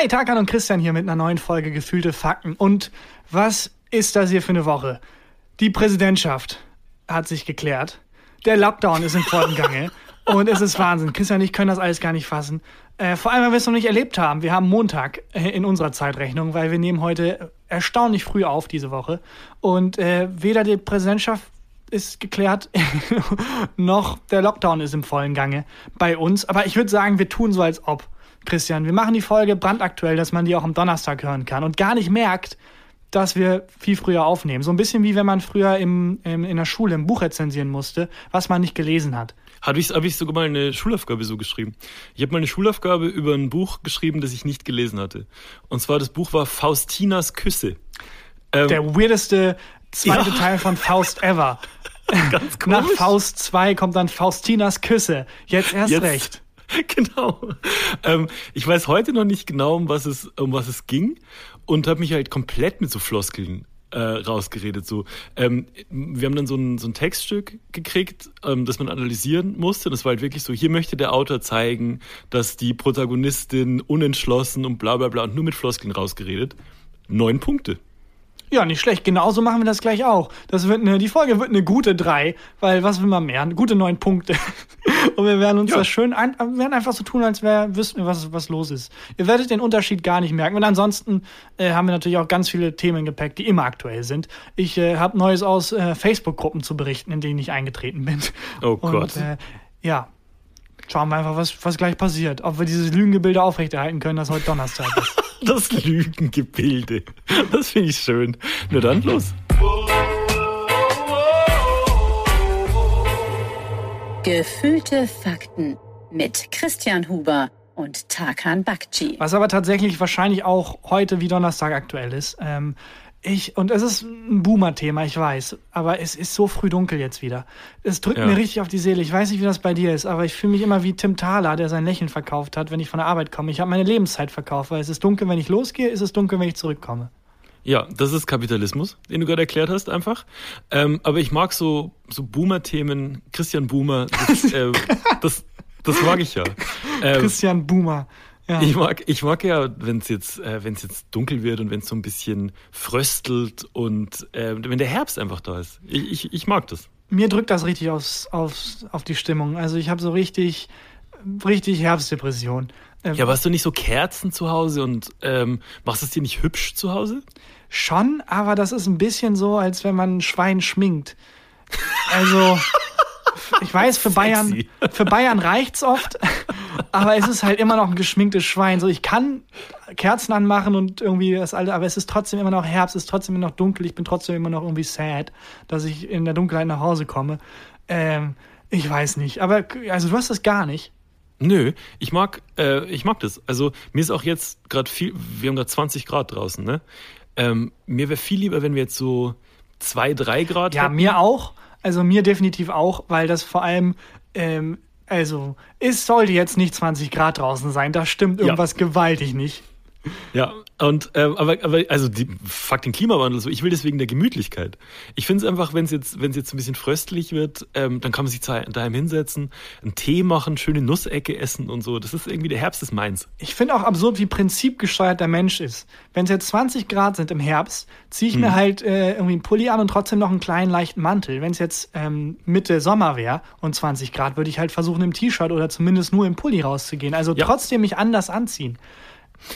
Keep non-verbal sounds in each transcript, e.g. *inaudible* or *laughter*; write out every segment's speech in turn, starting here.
Hi, Tarkan und Christian hier mit einer neuen Folge Gefühlte Fakten. Und was ist das hier für eine Woche? Die Präsidentschaft hat sich geklärt. Der Lockdown ist im vollen Gange. *laughs* Und es ist Wahnsinn. Christian und ich können das alles gar nicht fassen. Äh, vor allem, weil wir es noch nicht erlebt haben. Wir haben Montag äh, in unserer Zeitrechnung, weil wir nehmen heute erstaunlich früh auf diese Woche. Und äh, weder die Präsidentschaft ist geklärt, *laughs* noch der Lockdown ist im vollen Gange bei uns. Aber ich würde sagen, wir tun so, als ob. Christian, wir machen die Folge brandaktuell, dass man die auch am Donnerstag hören kann und gar nicht merkt, dass wir viel früher aufnehmen. So ein bisschen wie wenn man früher im, im, in der Schule ein Buch rezensieren musste, was man nicht gelesen hat. Habe ich, hab ich sogar mal eine Schulaufgabe so geschrieben. Ich habe mal eine Schulaufgabe über ein Buch geschrieben, das ich nicht gelesen hatte. Und zwar das Buch war Faustinas Küsse. Ähm, Der weirdeste zweite ja. Teil von Faust ever. *laughs* Ganz komisch. Nach Faust 2 kommt dann Faustinas Küsse. Jetzt erst Jetzt. recht. *laughs* Genau. Ähm, ich weiß heute noch nicht genau, um was es, um was es ging und habe mich halt komplett mit so Floskeln äh, rausgeredet. So, ähm, wir haben dann so ein, so ein Textstück gekriegt, ähm, das man analysieren musste. Das war halt wirklich so: Hier möchte der Autor zeigen, dass die Protagonistin unentschlossen und bla bla bla und nur mit Floskeln rausgeredet. Neun Punkte. Ja, nicht schlecht. Genauso machen wir das gleich auch. Das wird eine, die Folge wird eine gute drei, weil was will man mehr? Gute neun Punkte. *laughs* Und wir werden uns ja. das schön, ein, werden einfach so tun, als wäre, wüssten wir, was, was los ist. Ihr werdet den Unterschied gar nicht merken. Und ansonsten äh, haben wir natürlich auch ganz viele Themen im Gepäck, die immer aktuell sind. Ich äh, habe Neues aus äh, Facebook-Gruppen zu berichten, in denen ich eingetreten bin. *laughs* Oh Und, Gott. Äh, ja, schauen wir einfach, was, was gleich passiert. Ob wir dieses Lügengebilde aufrechterhalten können, das heute Donnerstag ist. *laughs* *laughs* Das Lügengebilde. Das finde ich schön. Nur dann los. Gefühlte Fakten mit Christian Huber und Tarkan Bakci. Was aber tatsächlich wahrscheinlich auch heute wie Donnerstag aktuell ist. Ähm, ich, und es ist ein Boomer-Thema, ich weiß, aber es ist so früh dunkel jetzt wieder. Es drückt ja. mir richtig auf die Seele. Ich weiß nicht, wie das bei dir ist, aber ich fühle mich immer wie Tim Thaler, der sein Lächeln verkauft hat, wenn ich von der Arbeit komme. Ich habe meine Lebenszeit verkauft, weil es ist dunkel, wenn ich losgehe, es ist dunkel, wenn ich zurückkomme. Ja, das ist Kapitalismus, den du gerade erklärt hast, einfach. Ähm, aber ich mag so, so Boomer-Themen, Christian Boomer, das, *laughs* äh, das, das mag ich ja. Ähm, Christian Boomer. Ja. Ich mag, ich mag ja, wenn es jetzt, äh, jetzt dunkel wird und wenn es so ein bisschen fröstelt und äh, wenn der Herbst einfach da ist. Ich, ich, ich mag das. Mir drückt das richtig aufs, aufs, auf die Stimmung. Also ich habe so richtig, richtig Herbstdepression. Ähm, ja, aber hast du nicht so Kerzen zu Hause und ähm, machst es dir nicht hübsch zu Hause? Schon, aber das ist ein bisschen so, als wenn man ein Schwein schminkt. Also *laughs* ich weiß, für Bayern, für Bayern reicht's oft, aber es ist halt immer noch ein geschminktes Schwein. So, ich kann Kerzen anmachen und irgendwie das alte, aber es ist trotzdem immer noch Herbst, es ist trotzdem immer noch dunkel, ich bin trotzdem immer noch irgendwie sad, dass ich in der Dunkelheit nach Hause komme. Ähm, ich weiß nicht, aber also du hast das gar nicht. Nö, ich mag, äh, ich mag das. Also mir ist auch jetzt gerade viel, wir haben gerade 20 Grad draußen, ne? Ähm, mir wäre viel lieber, wenn wir jetzt so zwei, drei Grad Ja, hätten. mir auch. Also mir definitiv auch, weil das vor allem, ähm, also es sollte jetzt nicht 20 Grad draußen sein, da stimmt irgendwas ja. gewaltig nicht. Ja, und äh, aber, aber also die, fuck den Klimawandel so. Ich will deswegen der Gemütlichkeit. Ich finde es einfach, wenn es jetzt wenn es jetzt ein bisschen fröstlich wird, ähm, dann kann man sich daheim hinsetzen, einen Tee machen, schöne Nussecke essen und so. Das ist irgendwie der Herbst ist meins. Ich finde auch absurd, wie prinzipgesteuert der Mensch ist. Wenn es jetzt 20 Grad sind im Herbst, ziehe ich hm. mir halt äh, irgendwie einen Pulli an und trotzdem noch einen kleinen leichten Mantel. Wenn es jetzt ähm, Mitte Sommer wäre und 20 Grad, würde ich halt versuchen im T-Shirt oder zumindest nur im Pulli rauszugehen. Also ja. trotzdem mich anders anziehen.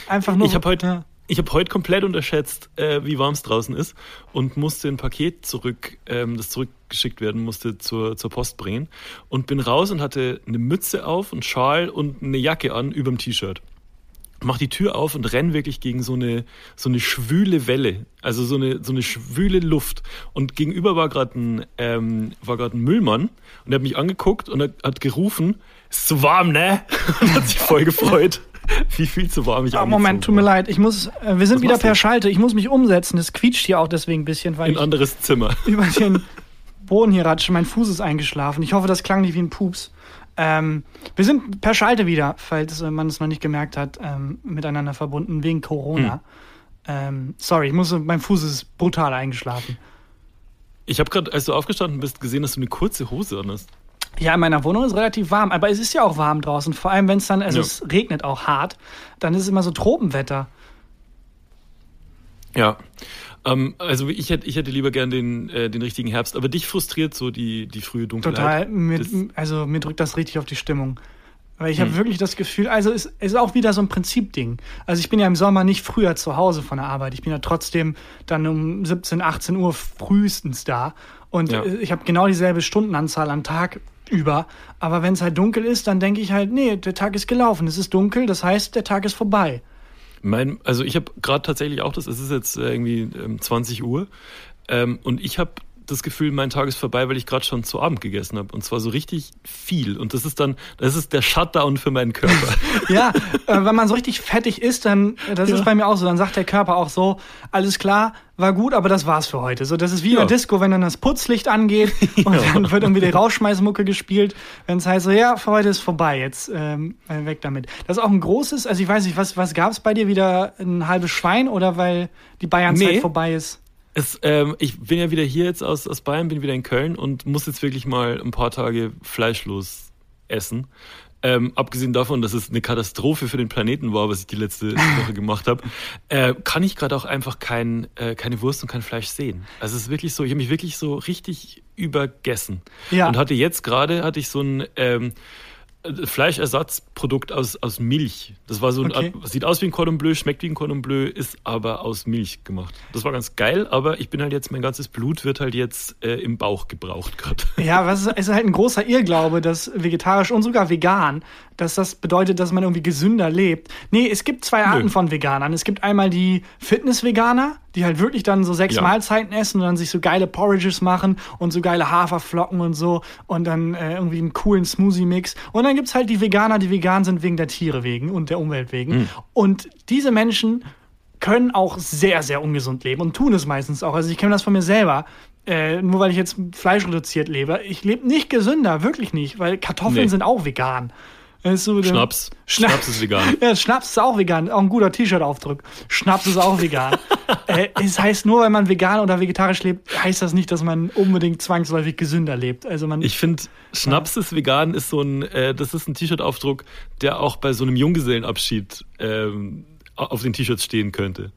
Einfach nur. Ich habe heute, ich habe heute komplett unterschätzt, äh, wie warm es draußen ist und musste ein Paket zurück, ähm, das zurückgeschickt werden musste zur, zur Post bringen und bin raus und hatte eine Mütze auf, einen Schal und eine Jacke an überm T-Shirt. Mach die Tür auf und renn wirklich gegen so eine so eine schwüle Welle, also so eine so eine schwüle Luft. Und gegenüber war gerade ein ähm, war ein Müllmann und der hat mich angeguckt und hat, hat gerufen, ist zu warm, ne? *laughs* Und hat sich voll gefreut. *laughs* Wie viel zu warm ich oh, Moment, tut mir leid. Ich muss, äh, wir sind Was wieder per du? Schalte. Ich muss mich umsetzen. Das quietscht hier auch deswegen ein bisschen, weil ein anderes Zimmer *laughs* über den *laughs* Boden hier ratsche. Mein Fuß ist eingeschlafen. Ich hoffe, das klang nicht wie ein Pups. Ähm, wir sind per Schalte wieder, falls man es noch nicht gemerkt hat, ähm, miteinander verbunden wegen Corona. Hm. Ähm, sorry, ich muss, mein Fuß ist brutal eingeschlafen. Ich habe gerade, als du aufgestanden bist, gesehen, dass du eine kurze Hose an hast. Ja, in meiner Wohnung ist es relativ warm, aber es ist ja auch warm draußen. Vor allem, wenn es dann, also ja. es regnet auch hart, dann ist es immer so Tropenwetter. Ja. Ähm, also ich hätte, ich hätte lieber gern den, äh, den richtigen Herbst, aber dich frustriert so die, die frühe Dunkelheit. Total. Mir, also mir drückt das richtig auf die Stimmung. Weil ich hm. habe wirklich das Gefühl, also es ist auch wieder so ein Prinzipding. Also ich bin ja im Sommer nicht früher zu Hause von der Arbeit. Ich bin ja trotzdem dann um 17, 18 Uhr frühestens da. Und ja. ich habe genau dieselbe Stundenanzahl am Tag über. Aber wenn es halt dunkel ist, dann denke ich halt, nee, der Tag ist gelaufen. Es ist dunkel, das heißt, der Tag ist vorbei. Mein, also ich habe gerade tatsächlich auch das, es ist jetzt äh, irgendwie ähm, 20 Uhr ähm, und ich habe das Gefühl, mein Tag ist vorbei, weil ich gerade schon zu Abend gegessen habe. Und zwar so richtig viel. Und das ist dann, das ist der Shutdown für meinen Körper. *laughs* ja, äh, wenn man so richtig fettig ist, dann, das ja. ist bei mir auch so, dann sagt der Körper auch so, alles klar, war gut, aber das war's für heute. So, das ist wie ja. in der Disco, wenn dann das Putzlicht angeht *laughs* und ja. dann wird irgendwie die Rauschmeißmucke gespielt, wenn es heißt so, ja, für heute ist vorbei, jetzt ähm, weg damit. Das ist auch ein großes, also ich weiß nicht, was, was gab's bei dir wieder ein halbes Schwein oder weil die Bayernzeit nee. vorbei ist? Es, ähm, ich bin ja wieder hier jetzt aus, aus Bayern, bin wieder in Köln und muss jetzt wirklich mal ein paar Tage fleischlos essen. Ähm, abgesehen davon, dass es eine Katastrophe für den Planeten war, was ich die letzte *laughs* Woche gemacht habe, äh, kann ich gerade auch einfach kein, äh, keine Wurst und kein Fleisch sehen. Also es ist wirklich so, ich habe mich wirklich so richtig übergessen. Ja. Und hatte jetzt gerade, hatte ich so ein ähm, Fleischersatzprodukt aus, aus Milch. Das war so ein okay. Art, sieht aus wie ein Cordon Bleu, schmeckt wie ein Cordon Bleu, ist aber aus Milch gemacht. Das war ganz geil, aber ich bin halt jetzt, mein ganzes Blut wird halt jetzt äh, im Bauch gebraucht gerade. *laughs* Ja, was ist, ist halt ein großer Irrglaube, dass vegetarisch und sogar vegan, dass das bedeutet, dass man irgendwie gesünder lebt. Nee, es gibt zwei Arten Nö. von Veganern. Es gibt einmal die Fitness-Veganer, die halt wirklich dann so sechs ja. Mahlzeiten essen und dann sich so geile Porridges machen und so geile Haferflocken und so und dann äh, irgendwie einen coolen Smoothie-Mix. Und dann gibt's halt die Veganer, die vegan sind wegen der Tiere wegen und der Umwelt wegen. Mhm. Und diese Menschen können auch sehr, sehr ungesund leben und tun es meistens auch. Also ich kenne das von mir selber. Äh, nur weil ich jetzt fleischreduziert lebe. Ich lebe nicht gesünder, wirklich nicht, weil Kartoffeln nee. sind auch vegan. So Schnaps. Schna Schnaps ist vegan. *laughs* Ja, Schnaps ist auch vegan. Auch ein guter T-Shirt-Aufdruck. Schnaps ist auch vegan. *laughs* äh, es heißt nur, wenn man vegan oder vegetarisch lebt, heißt das nicht, dass man unbedingt zwangsläufig gesünder lebt. Also man. Ich finde, Schnaps ja. ist vegan ist so ein, äh, das ist ein T-Shirt-Aufdruck, der auch bei so einem Junggesellenabschied ähm, auf den T-Shirts stehen könnte.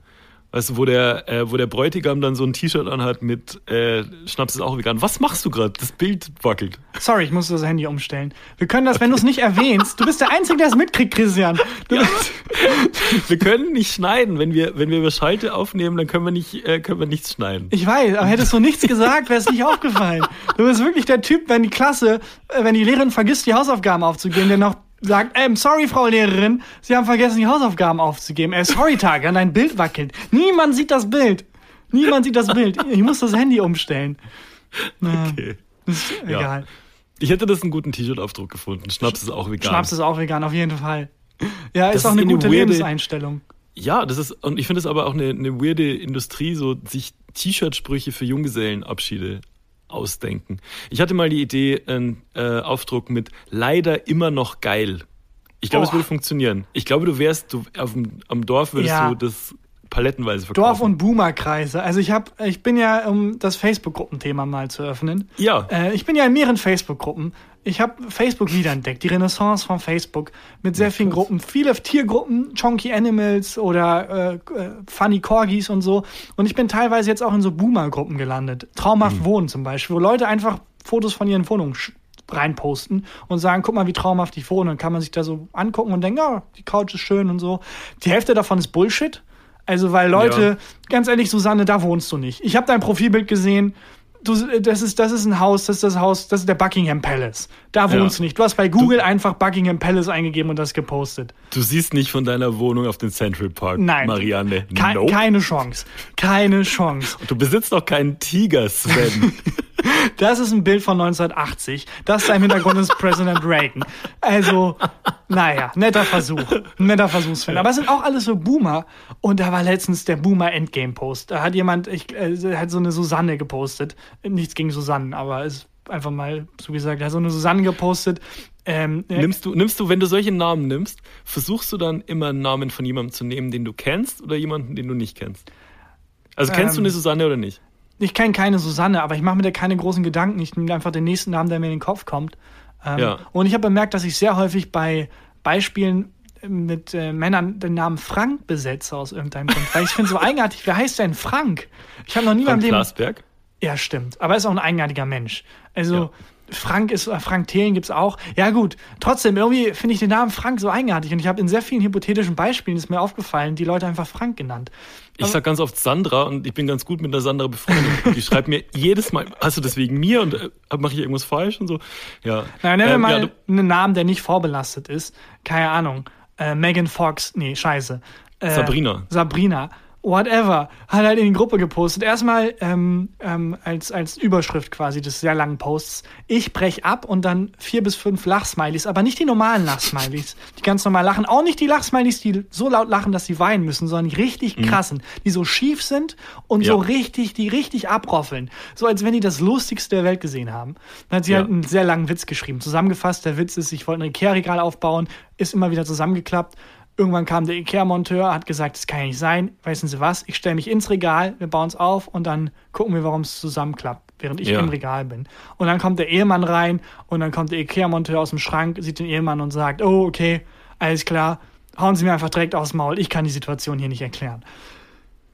Weißt du, wo der, äh, wo der Bräutigam dann so ein T-Shirt anhat mit äh, Schnaps ist auch vegan. Was machst du gerade? Das Bild wackelt. Sorry, ich muss das Handy umstellen. Wir können das, wenn du es nicht erwähnst. Du bist der Einzige, der es mitkriegt, Christian. Ja. wir können nicht schneiden. Wenn wir, wenn wir über Schalte aufnehmen, dann können wir nicht, äh, können wir nichts schneiden. Ich weiß, aber hättest du nichts gesagt, wäre es nicht aufgefallen. Du bist wirklich der Typ, wenn die Klasse, äh, wenn die Lehrerin vergisst, die Hausaufgaben aufzugeben, der noch sagt, ähm, sorry, Frau Lehrerin, Sie haben vergessen, die Hausaufgaben aufzugeben. Äh, sorry, Tag, an *laughs* dein Bild wackelt. Niemand sieht das Bild. Niemand sieht das Bild. Ich muss das Handy umstellen. Okay. Ist egal. Ja. Ich hätte das einen guten T-Shirt-Aufdruck gefunden. Schnaps ist auch vegan. Schnaps ist auch vegan, auf jeden Fall. Ja, ist das auch eine, eine gute weirde, Lebenseinstellung. Ja, das ist, und ich finde es aber auch eine, eine weirde Industrie, so sich T-Shirt-Sprüche für Junggesellenabschiede ausdenken. Ich hatte mal die Idee, einen äh, Aufdruck mit leider immer noch geil. Ich glaube, es würde funktionieren. Ich glaube, du wärst, du auf dem, am Dorf würdest ja. du das palettenweise verkaufen. Dorf- und Boomerkreise. Also ich habe, ich bin ja, um das Facebook-Gruppenthema mal zu öffnen. Ja. Äh, ich bin ja in mehreren Facebook-Gruppen. Ich habe Facebook wiederentdeckt, die Renaissance von Facebook mit sehr vielen Gruppen, viele Tiergruppen, Chonky Animals oder äh, äh, Funny Corgis und so. Und ich bin teilweise jetzt auch in so Boomer-Gruppen gelandet. Traumhaft mhm. Wohnen zum Beispiel, wo Leute einfach Fotos von ihren Wohnungen reinposten und sagen, guck mal, wie traumhaft ich wohne. Dann kann man sich da so angucken und denken, ja, die Couch ist schön und so. Die Hälfte davon ist Bullshit. Also, weil Leute, ja. ganz ehrlich, Susanne, da wohnst du nicht. Ich habe dein Profilbild gesehen. Du, das, ist, das ist ein Haus, das ist das Haus, das ist der Buckingham Palace. Da wohnst ja. du nicht. Du hast bei Google du, einfach Buckingham Palace eingegeben und das gepostet. Du siehst nicht von deiner Wohnung auf den Central Park, Nein. Marianne. Ke nope. Keine Chance. Keine Chance. Du besitzt doch keinen Tiger, Sven. *laughs* Das ist ein Bild von 1980. Das da im Hintergrund ist Präsident Reagan. Also, naja, netter Versuch. *laughs* Netter Versuchsfan. Aber es sind auch alles so Boomer. Und da war letztens der Boomer Endgame Post. Da hat jemand, ich, äh, hat so eine Susanne gepostet. Nichts gegen Susanne, aber ist einfach mal so gesagt, er hat so eine Susanne gepostet. Ähm, äh, nimmst du, nimmst du, wenn du solche Namen nimmst, versuchst du dann immer einen Namen von jemandem zu nehmen, den du kennst oder jemanden, den du nicht kennst? Also kennst ähm, du eine Susanne oder nicht? Ich kenne keine Susanne, aber ich mache mir da keine großen Gedanken. Ich nehme einfach den nächsten Namen, der mir in den Kopf kommt. Ähm, ja. Und ich habe bemerkt, dass ich sehr häufig bei Beispielen mit äh, Männern den Namen Frank besetze aus irgendeinem Grund. Weil ich finde so *laughs* eigenartig, wer heißt denn Frank? Ich habe noch nie Frank Leben. Glasberg? Ja, stimmt. Aber er ist auch ein eigenartiger Mensch. Also, ja. Frank ist, äh, Frank Thelen gibt es auch. Ja, gut. Trotzdem, irgendwie finde ich den Namen Frank so eigenartig. Und ich habe in sehr vielen hypothetischen Beispielen, ist mir aufgefallen, die Leute einfach Frank genannt. Ich sag ganz oft Sandra und ich bin ganz gut mit der Sandra befreundet. die schreibt mir jedes Mal, hast du das wegen mir und äh, mache ich irgendwas falsch und so? Ja. Na, nennen wir ähm, mal ja, einen Namen, der nicht vorbelastet ist. Keine Ahnung. Äh, Megan Fox, nee, scheiße. Äh, Sabrina. Sabrina whatever, hat halt in die Gruppe gepostet. Erstmal ähm, ähm, als, als Überschrift quasi des sehr langen Posts, ich brech ab und dann vier bis fünf Lachsmilies, aber nicht die normalen Lachsmilies, die ganz normal lachen. Auch nicht die Lachsmilies, die so laut lachen, dass sie weinen müssen, sondern die richtig mhm. krassen, die so schief sind und ja. so richtig, die richtig abroffeln. So als wenn die das Lustigste der Welt gesehen haben. Dann hat sie ja. halt einen sehr langen Witz geschrieben. Zusammengefasst, der Witz ist, ich wollte ein Ikea-Regal aufbauen, ist immer wieder zusammengeklappt Irgendwann kam der Ikea-Monteur, hat gesagt, das kann ja nicht sein. Wissen Sie was? Ich stelle mich ins Regal, wir bauen es auf und dann gucken wir, warum es zusammenklappt, während ich ja. im Regal bin. Und dann kommt der Ehemann rein und dann kommt der Ikea-Monteur aus dem Schrank, sieht den Ehemann und sagt, oh, okay, alles klar, hauen Sie mir einfach direkt aufs Maul, ich kann die Situation hier nicht erklären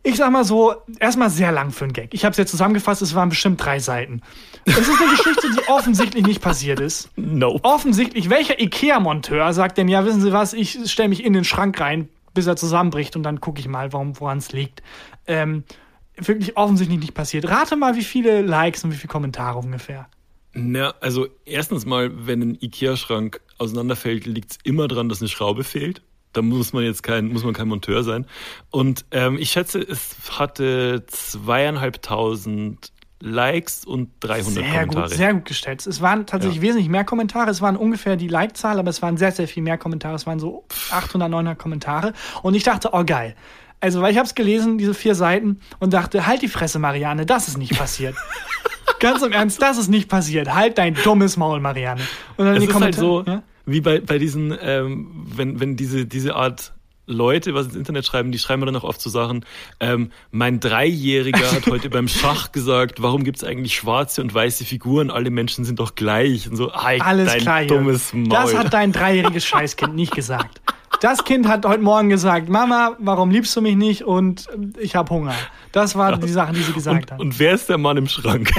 ich sag mal so, erstmal sehr lang für einen Gag. Ich habe es jetzt zusammengefasst, es waren bestimmt drei Seiten. Es ist eine Geschichte, die offensichtlich nicht passiert ist. Nope. Offensichtlich, welcher Ikea-Monteur sagt denn, ja, wissen Sie was, ich stelle mich in den Schrank rein, bis er zusammenbricht und dann gucke ich mal, woran es liegt. Ähm, wirklich offensichtlich nicht passiert. Rate mal, wie viele Likes und wie viele Kommentare ungefähr. Na, also erstens mal, wenn ein Ikea-Schrank auseinanderfällt, liegt es immer daran, dass eine Schraube fehlt. Da muss man jetzt kein, muss man kein Monteur sein. Und ähm, ich schätze, es hatte zweieinhalbtausend Likes und 300 sehr Kommentare. Gut, sehr gut gestellt. Es waren tatsächlich ja. wesentlich mehr Kommentare. Es waren ungefähr die Like-Zahl, aber es waren sehr, sehr viel mehr Kommentare. Es waren so 800, 900 Kommentare. Und ich dachte, oh geil. Also, weil ich habe es gelesen, diese vier Seiten, und dachte, halt die Fresse, Marianne, das ist nicht *laughs* passiert. Ganz im Ernst, das ist nicht passiert. Halt dein dummes Maul, Marianne. Und dann es die ist halt so, ja? Wie bei, bei diesen, ähm, wenn, wenn diese, diese Art Leute was ins Internet schreiben, die schreiben dann auch oft so Sachen, ähm, mein Dreijähriger hat heute beim Schach *laughs* gesagt, warum gibt's eigentlich schwarze und weiße Figuren? Alle Menschen sind doch gleich. Und so, halt Alles dein klar, dummes Maul. Das hat dein dreijähriges Scheißkind nicht gesagt. Das Kind hat heute Morgen gesagt, Mama, warum liebst du mich nicht? Und ich habe Hunger. Das waren die Sachen, die sie gesagt und, hat. Und wer ist der Mann im Schrank?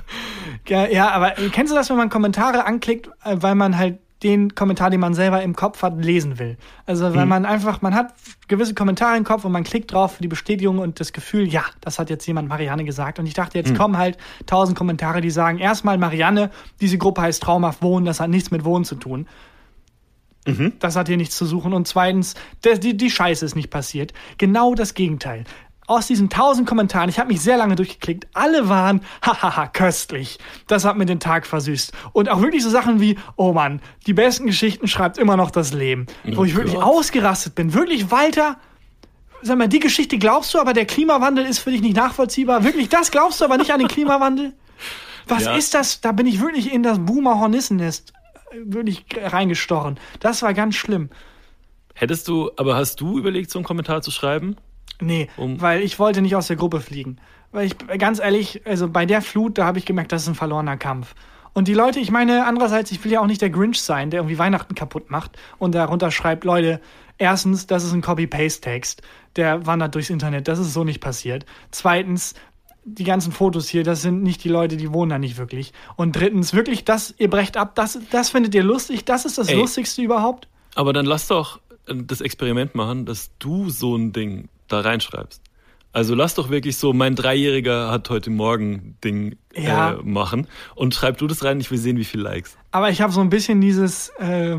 *laughs* ja, aber kennst du das, wenn man Kommentare anklickt, äh, weil man halt den Kommentar, den man selber im Kopf hat, lesen will. Also weil mhm. man einfach, man hat gewisse Kommentare im Kopf und man klickt drauf für die Bestätigung und das Gefühl, ja, das hat jetzt jemand Marianne gesagt. Und ich dachte, jetzt mhm. kommen halt tausend Kommentare, die sagen, erstmal Marianne, diese Gruppe heißt traumhaft Wohnen, das hat nichts mit Wohnen zu tun. Mhm. Das hat hier nichts zu suchen. Und zweitens, die, die Scheiße ist nicht passiert. Genau das Gegenteil aus diesen tausend Kommentaren, ich habe mich sehr lange durchgeklickt, alle waren, *laughs* hahaha, köstlich. Das hat mir den Tag versüßt. Und auch wirklich so Sachen wie, oh Mann, die besten Geschichten schreibt immer noch das Leben. Oh wo ich wirklich Gott. ausgerastet bin. Wirklich, Walter, sag mal, die Geschichte glaubst du, aber der Klimawandel ist für dich nicht nachvollziehbar. Wirklich, das glaubst du aber nicht an den Klimawandel? *laughs* Was ja. ist das? Da bin ich wirklich in das Boomer-Hornissennest äh, wirklich reingestochen. Das war ganz schlimm. Hättest du, aber hast du überlegt, so einen Kommentar zu schreiben? Nee, um weil ich wollte nicht aus der Gruppe fliegen. Weil ich, ganz ehrlich, also bei der Flut, da habe ich gemerkt, das ist ein verlorener Kampf. Und die Leute, ich meine, andererseits, ich will ja auch nicht der Grinch sein, der irgendwie Weihnachten kaputt macht und darunter schreibt, Leute, erstens, das ist ein Copy-Paste-Text, der wandert durchs Internet, das ist so nicht passiert. Zweitens, die ganzen Fotos hier, das sind nicht die Leute, die wohnen da nicht wirklich. Und drittens, wirklich, das, ihr brecht ab, das, das findet ihr lustig, das ist das Ey, Lustigste überhaupt? Aber dann lass doch das Experiment machen, dass du so ein Ding da reinschreibst. Also lass doch wirklich so, mein Dreijähriger hat heute Morgen Ding ja. äh, machen und schreib du das rein, ich will sehen, wie viele Likes. Aber ich habe so ein bisschen dieses, äh,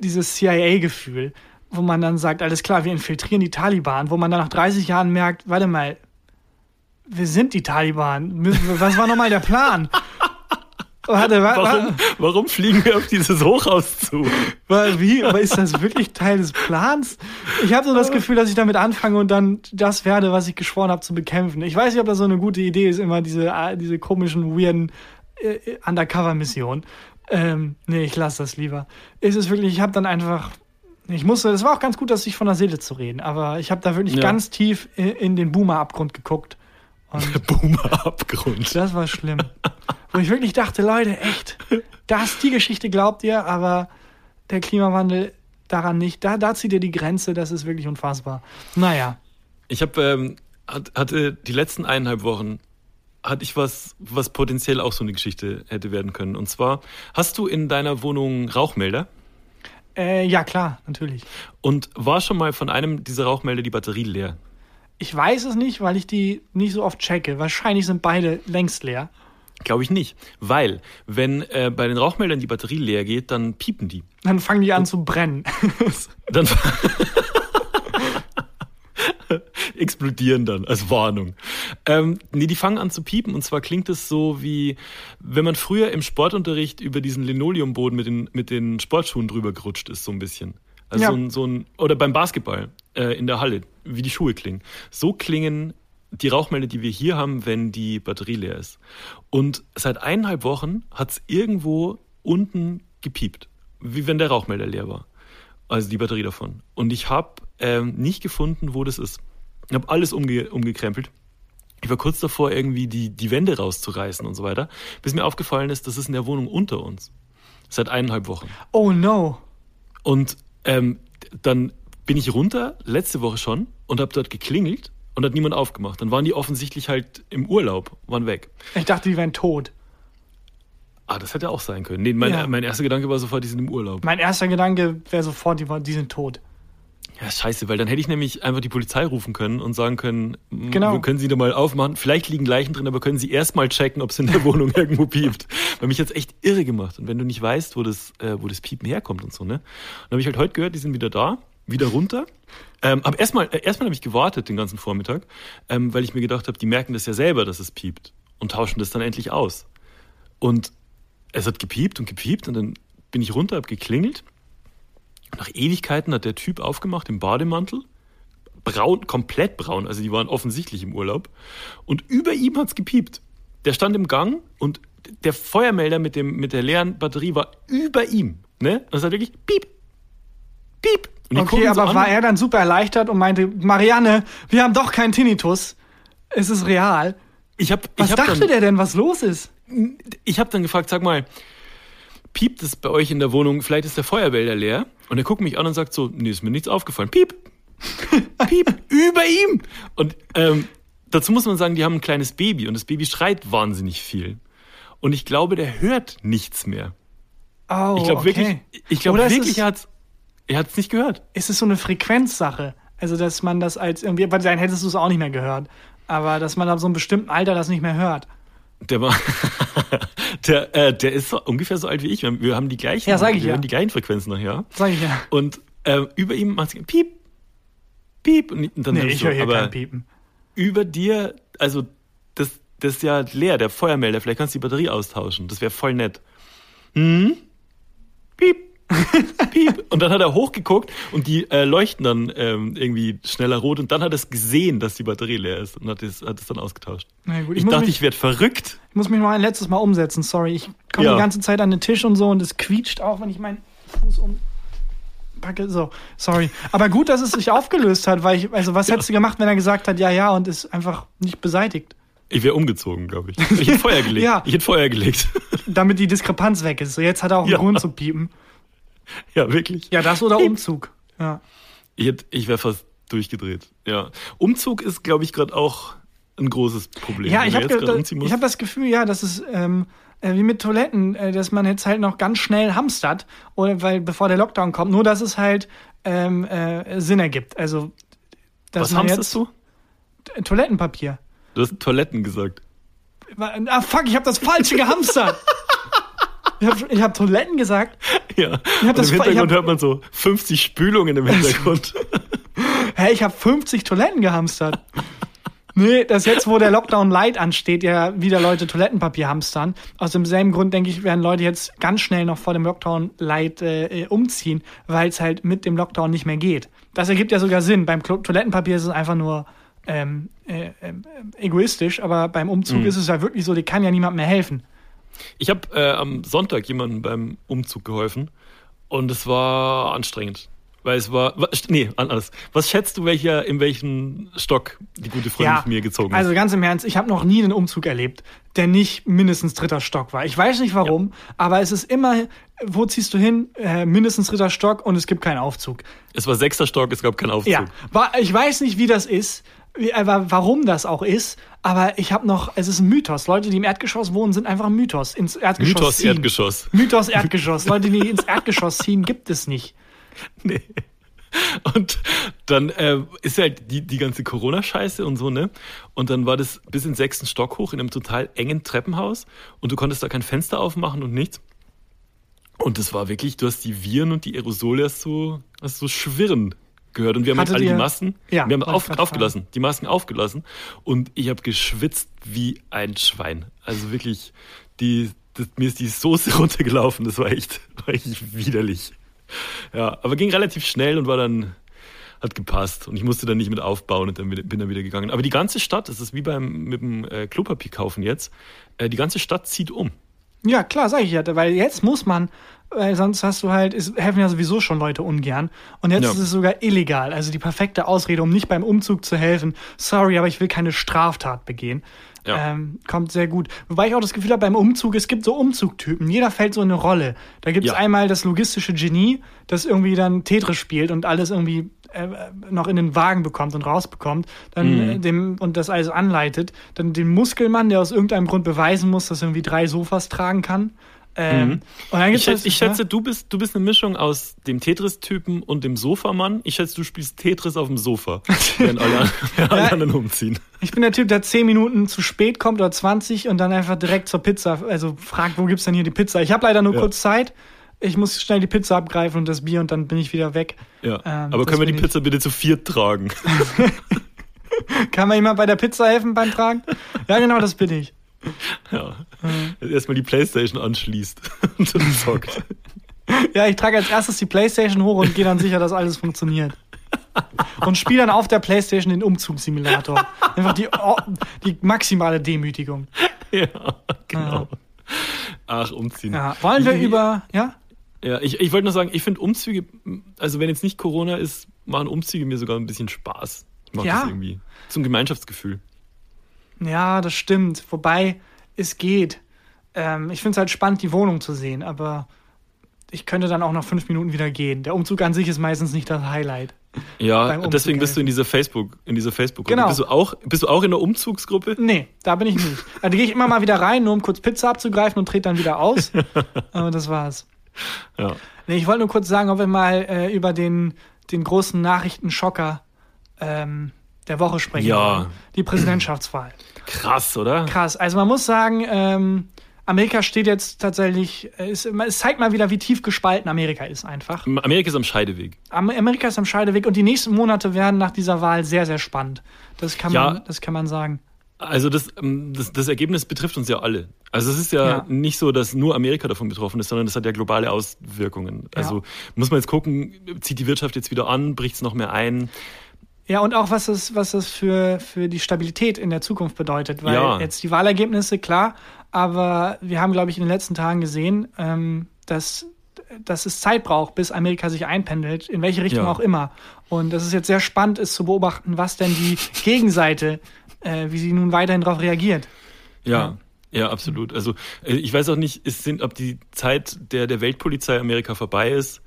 dieses CIA-Gefühl, wo man dann sagt, alles klar, wir infiltrieren die Taliban, wo man dann nach 30 Jahren merkt, warte mal, wir sind die Taliban. Was war nochmal der Plan? *laughs* Warte, wa warum, warum fliegen wir auf dieses Hochhaus zu? Wie? Aber ist das wirklich Teil des Plans? Ich habe so das Gefühl, dass ich damit anfange und dann das werde, was ich geschworen habe, zu bekämpfen. Ich weiß nicht, ob das so eine gute Idee ist, immer diese, äh, diese komischen, weirden äh, Undercover-Missionen. Ähm, nee, ich lasse das lieber. Es ist wirklich, ich habe dann einfach ich musste, das war auch ganz gut, dass ich von der Seele zu reden, aber ich habe da wirklich ja. ganz tief in, in den Boomer-Abgrund geguckt. Boomer-Abgrund. Das war schlimm. Wo ich wirklich dachte, Leute, echt, das, die Geschichte glaubt ihr, aber der Klimawandel daran nicht. Da, da zieht ihr die Grenze, das ist wirklich unfassbar. Naja. Ich habe ähm, hatte die letzten eineinhalb Wochen hatte ich was, was potenziell auch so eine Geschichte hätte werden können. Und zwar, hast du in deiner Wohnung Rauchmelder? Äh, ja, klar, natürlich. Und war schon mal von einem dieser Rauchmelder die Batterie leer? Ich weiß es nicht, weil ich die nicht so oft checke. Wahrscheinlich sind beide längst leer. Glaube ich nicht. Weil, wenn äh, bei den Rauchmeldern die Batterie leer geht, dann piepen die. Dann fangen die an Und, zu brennen. *laughs* dann *laughs* explodieren dann als Warnung. Ähm, nee, die fangen an zu piepen und zwar klingt es so wie, wenn man früher im Sportunterricht über diesen Linoleumboden mit den, mit den Sportschuhen drüber gerutscht ist, so ein bisschen. Also ja. so, ein, so ein, oder beim Basketball äh, in der Halle, wie die Schuhe klingen. So klingen die Rauchmelder, die wir hier haben, wenn die Batterie leer ist. Und seit eineinhalb Wochen hat es irgendwo unten gepiept, wie wenn der Rauchmelder leer war. Also die Batterie davon. Und ich habe ähm, nicht gefunden, wo das ist. Ich habe alles umge umgekrempelt. Ich war kurz davor, irgendwie die, die Wände rauszureißen und so weiter, bis mir aufgefallen ist, das ist in der Wohnung unter uns. Seit eineinhalb Wochen. Oh no. Und ähm, dann bin ich runter, letzte Woche schon, und habe dort geklingelt und hat niemand aufgemacht. Dann waren die offensichtlich halt im Urlaub, waren weg. Ich dachte, die wären tot. Ah, das hätte auch sein können. Nee, mein, ja. mein erster Gedanke war sofort, die sind im Urlaub. Mein erster Gedanke wäre sofort, die, die sind tot. Ja, scheiße, weil dann hätte ich nämlich einfach die Polizei rufen können und sagen können, genau. können Sie da mal aufmachen. Vielleicht liegen Leichen drin, aber können Sie erst mal checken, ob es in der *laughs* Wohnung irgendwo piept. Weil mich jetzt echt irre gemacht. Und wenn du nicht weißt, wo das, äh, wo das Piepen herkommt und so, ne? Dann habe ich halt heute gehört, die sind wieder da, wieder runter. Ähm, aber erstmal, äh, erstmal habe ich gewartet den ganzen Vormittag, ähm, weil ich mir gedacht habe, die merken das ja selber, dass es piept und tauschen das dann endlich aus. Und es hat gepiept und gepiept und dann bin ich runter, habe geklingelt nach Ewigkeiten hat der Typ aufgemacht im Bademantel. Braun, komplett braun, also die waren offensichtlich im Urlaub. Und über ihm hat's gepiept. Der stand im Gang und der Feuermelder mit, dem, mit der leeren Batterie war über ihm. Ne? Und es hat wirklich piep, piep. Okay, aber so war er dann super erleichtert und meinte, Marianne, wir haben doch keinen Tinnitus. Es ist real. Ich hab, was ich hab dachte dann, der denn, was los ist? Ich habe dann gefragt, sag mal, piept es bei euch in der Wohnung, vielleicht ist der Feuerwälder leer. Und er guckt mich an und sagt so, nee, ist mir nichts aufgefallen. Piep, *laughs* piep, über ihm. Und ähm, dazu muss man sagen, die haben ein kleines Baby und das Baby schreit wahnsinnig viel. Und ich glaube, der hört nichts mehr. Oh, ich glaube okay. wirklich, ich glaube wirklich, er hat er hat's nicht gehört. Ist es so eine Frequenzsache? Also, dass man das als irgendwie, weil dann hättest du es auch nicht mehr gehört. Aber dass man ab so einem bestimmten Alter das nicht mehr hört. Der war, *laughs* der, äh, der ist so, ungefähr so alt wie ich. Wir haben, wir haben die gleichen, ja, sag ich wir ja. haben die gleichen Frequenzen nachher. Sag ich ja. Und äh, über ihm macht es piep, piep. Und dann nee, ich so, höre hier kein Piepen. Über dir, also das, das ist ja leer, der Feuermelder. Vielleicht kannst du die Batterie austauschen. Das wäre voll nett. Hm? Piep. Piep. Und dann hat er hochgeguckt und die äh, leuchten dann ähm, irgendwie schneller rot und dann hat er es gesehen, dass die Batterie leer ist und hat es, hat es dann ausgetauscht. Gut, ich, ich dachte, mich, ich werde verrückt. Ich muss mich noch ein letztes Mal umsetzen, sorry. Ich komme ja. die ganze Zeit an den Tisch und so und es quietscht auch, wenn ich meinen Fuß umpacke. So, sorry. Aber gut, dass es sich aufgelöst hat, weil ich, also was ja. hättest du gemacht, wenn er gesagt hat, ja, ja, und ist einfach nicht beseitigt? Ich wäre umgezogen, glaube ich. Ich hätte Feuer gelegt. *laughs* ja. Ich hätte Feuer gelegt. Damit die Diskrepanz weg ist. So, jetzt hat er auch einen ja. Grund zu piepen. Ja, wirklich. Ja, das oder Umzug. Ja. Ich, ich wäre fast durchgedreht. Ja. Umzug ist, glaube ich, gerade auch ein großes Problem. Ja, ich habe hab das Gefühl, ja, dass es ähm, äh, wie mit Toiletten, äh, dass man jetzt halt noch ganz schnell hamstert, oder weil bevor der Lockdown kommt, nur dass es halt ähm, äh, Sinn ergibt. Also Was hamsterst du? Toilettenpapier. Du hast Toiletten gesagt. Ah fuck, ich habe das falsche gehamstert. *laughs* Ich habe hab Toiletten gesagt. *laughs* Ja. Ich hab das Im Hintergrund hab, hört man so 50 Spülungen im Hintergrund. *laughs* Hä, hey, ich habe 50 Toiletten gehamstert. Nee, das jetzt, wo der Lockdown Light ansteht, ja wieder Leute Toilettenpapier hamstern. Aus demselben Grund, denke ich, werden Leute jetzt ganz schnell noch vor dem Lockdown Light äh, umziehen, weil es halt mit dem Lockdown nicht mehr geht. Das ergibt ja sogar Sinn. Beim Toilettenpapier ist es einfach nur ähm, äh, äh, egoistisch, aber beim Umzug mhm. ist es ja wirklich so, die kann ja niemand mehr helfen. Ich habe äh, am Sonntag jemandem beim Umzug geholfen und es war anstrengend, Weil es war, nee, anders. Was schätzt du, welcher, in welchen Stock die gute Freundin ja, von mir gezogen ist? Also ganz im Ernst, ich habe noch nie einen Umzug erlebt, der nicht mindestens dritter Stock war. Ich weiß nicht warum, ja. aber es ist immer, wo ziehst du hin? Äh, mindestens dritter Stock und es gibt keinen Aufzug. Es war sechster Stock, es gab keinen Aufzug. Ja, war, ich weiß nicht, wie das ist, wie, äh, warum das auch ist, aber ich habe noch, es ist ein Mythos. Leute, die im Erdgeschoss wohnen, sind einfach ein Mythos. Ins Erdgeschoss Mythos ziehen. Erdgeschoss. Mythos Erdgeschoss. Leute, die ins Erdgeschoss ziehen, gibt es nicht. *laughs* Nee. Und dann äh, ist halt die, die ganze Corona-Scheiße und so, ne? Und dann war das bis in den sechsten Stock hoch in einem total engen Treppenhaus und du konntest da kein Fenster aufmachen und nichts. Und das war wirklich, du hast die Viren und die Aerosole erst so, erst so schwirren gehört. Und wir haben halt alle die Masken, ja, wir haben auf, aufgelassen, die Masken aufgelassen. Und ich habe geschwitzt wie ein Schwein. Also wirklich, die, das, mir ist die Soße *laughs* runtergelaufen. Das war echt, war echt widerlich. Ja, aber ging relativ schnell und war dann, hat gepasst. Und ich musste dann nicht mit aufbauen und dann bin dann wieder gegangen. Aber die ganze Stadt, das ist wie beim mit dem äh, Klopapier kaufen jetzt, äh, die ganze Stadt zieht um. Ja, klar, sag ich ja, weil jetzt muss man, weil sonst hast du halt, es helfen ja sowieso schon Leute ungern. Und jetzt ja. ist es sogar illegal. Also die perfekte Ausrede, um nicht beim Umzug zu helfen. Sorry, aber ich will keine Straftat begehen. Ja. Ähm, kommt sehr gut. Wobei ich auch das Gefühl habe, beim Umzug, es gibt so Umzugtypen. Jeder fällt so in eine Rolle. Da gibt es ja. einmal das logistische Genie, das irgendwie dann Tetris spielt und alles irgendwie äh, noch in den Wagen bekommt und rausbekommt, dann mhm. dem und das alles anleitet. Dann den Muskelmann, der aus irgendeinem Grund beweisen muss, dass er irgendwie drei Sofas tragen kann. Ähm, mhm. ich, schätze, ich schätze, du bist, du bist eine Mischung aus dem Tetris-Typen und dem Sofamann. Ich schätze, du spielst Tetris auf dem Sofa, *laughs* während alle, alle anderen umziehen. Ich bin der Typ, der 10 Minuten zu spät kommt oder 20 und dann einfach direkt zur Pizza, also fragt, wo gibt's denn hier die Pizza? Ich habe leider nur ja. kurz Zeit. Ich muss schnell die Pizza abgreifen und das Bier und dann bin ich wieder weg. Ja. Ähm, Aber können wir die Pizza bitte zu viert tragen? *laughs* Kann man jemand bei der Pizza helfen beim Tragen? Ja, genau, das bin ich. Ja. Mhm. Erstmal die Playstation anschließt *laughs* und dann zockt. Ja, ich trage als erstes die Playstation hoch und gehe dann sicher, dass alles funktioniert. Und spiele dann auf der Playstation den Umzugssimulator. Einfach die, die maximale Demütigung. Ja, genau. Ja. Ach, umziehen. Ja. Wollen wir über, ja? Ja, ich, ich wollte nur sagen, ich finde Umzüge, also wenn jetzt nicht Corona ist, machen Umzüge mir sogar ein bisschen Spaß. Ich mag ja. das irgendwie. Zum Gemeinschaftsgefühl. Ja, das stimmt. Wobei es geht. Ähm, ich finde es halt spannend, die Wohnung zu sehen, aber ich könnte dann auch nach fünf Minuten wieder gehen. Der Umzug an sich ist meistens nicht das Highlight. Ja, deswegen bist du in dieser Facebook, in dieser Facebook-Gruppe. Genau. Bist du auch, bist du auch in der Umzugsgruppe? Nee, da bin ich nicht. Da gehe ich immer mal wieder rein, nur um kurz Pizza abzugreifen und trete dann wieder aus. *laughs* Aber das war's. Ja. Nee, ich wollte nur kurz sagen, ob wir mal äh, über den, den großen Nachrichtenschocker ähm, der Woche sprechen. Ja. Die Präsidentschaftswahl. Krass, oder? Krass. Also man muss sagen, ähm, Amerika steht jetzt tatsächlich, es, es, zeigt mal wieder, wie tief gespalten Amerika ist einfach. Amerika ist am Scheideweg. Amerika ist am Scheideweg und die nächsten Monate werden nach dieser Wahl sehr, sehr spannend. Das kann, ja, man, das kann man sagen. Also das, ähm, das, das Ergebnis betrifft uns ja alle. Also es ist ja, ja, nicht so, dass nur Amerika davon betroffen ist, sondern das hat ja globale Auswirkungen. Also muss man jetzt gucken, zieht die Wirtschaft jetzt wieder an, bricht es noch mehr ein? Ja, und auch was es, was es für, für die Stabilität in der Zukunft bedeutet. Weil ja. jetzt die Wahlergebnisse, klar, aber wir haben, glaube ich, in den letzten Tagen gesehen, ähm, dass, dass es Zeit braucht, bis Amerika sich einpendelt, in welche Richtung ja. auch immer. Und das ist jetzt sehr spannend, ist zu beobachten, was denn die Gegenseite, äh, wie sie nun weiterhin darauf reagiert. Ja. Ja, absolut. Also äh, ich weiß auch nicht, ist, sind, ob die Zeit der, der Weltpolizei Amerika vorbei ist.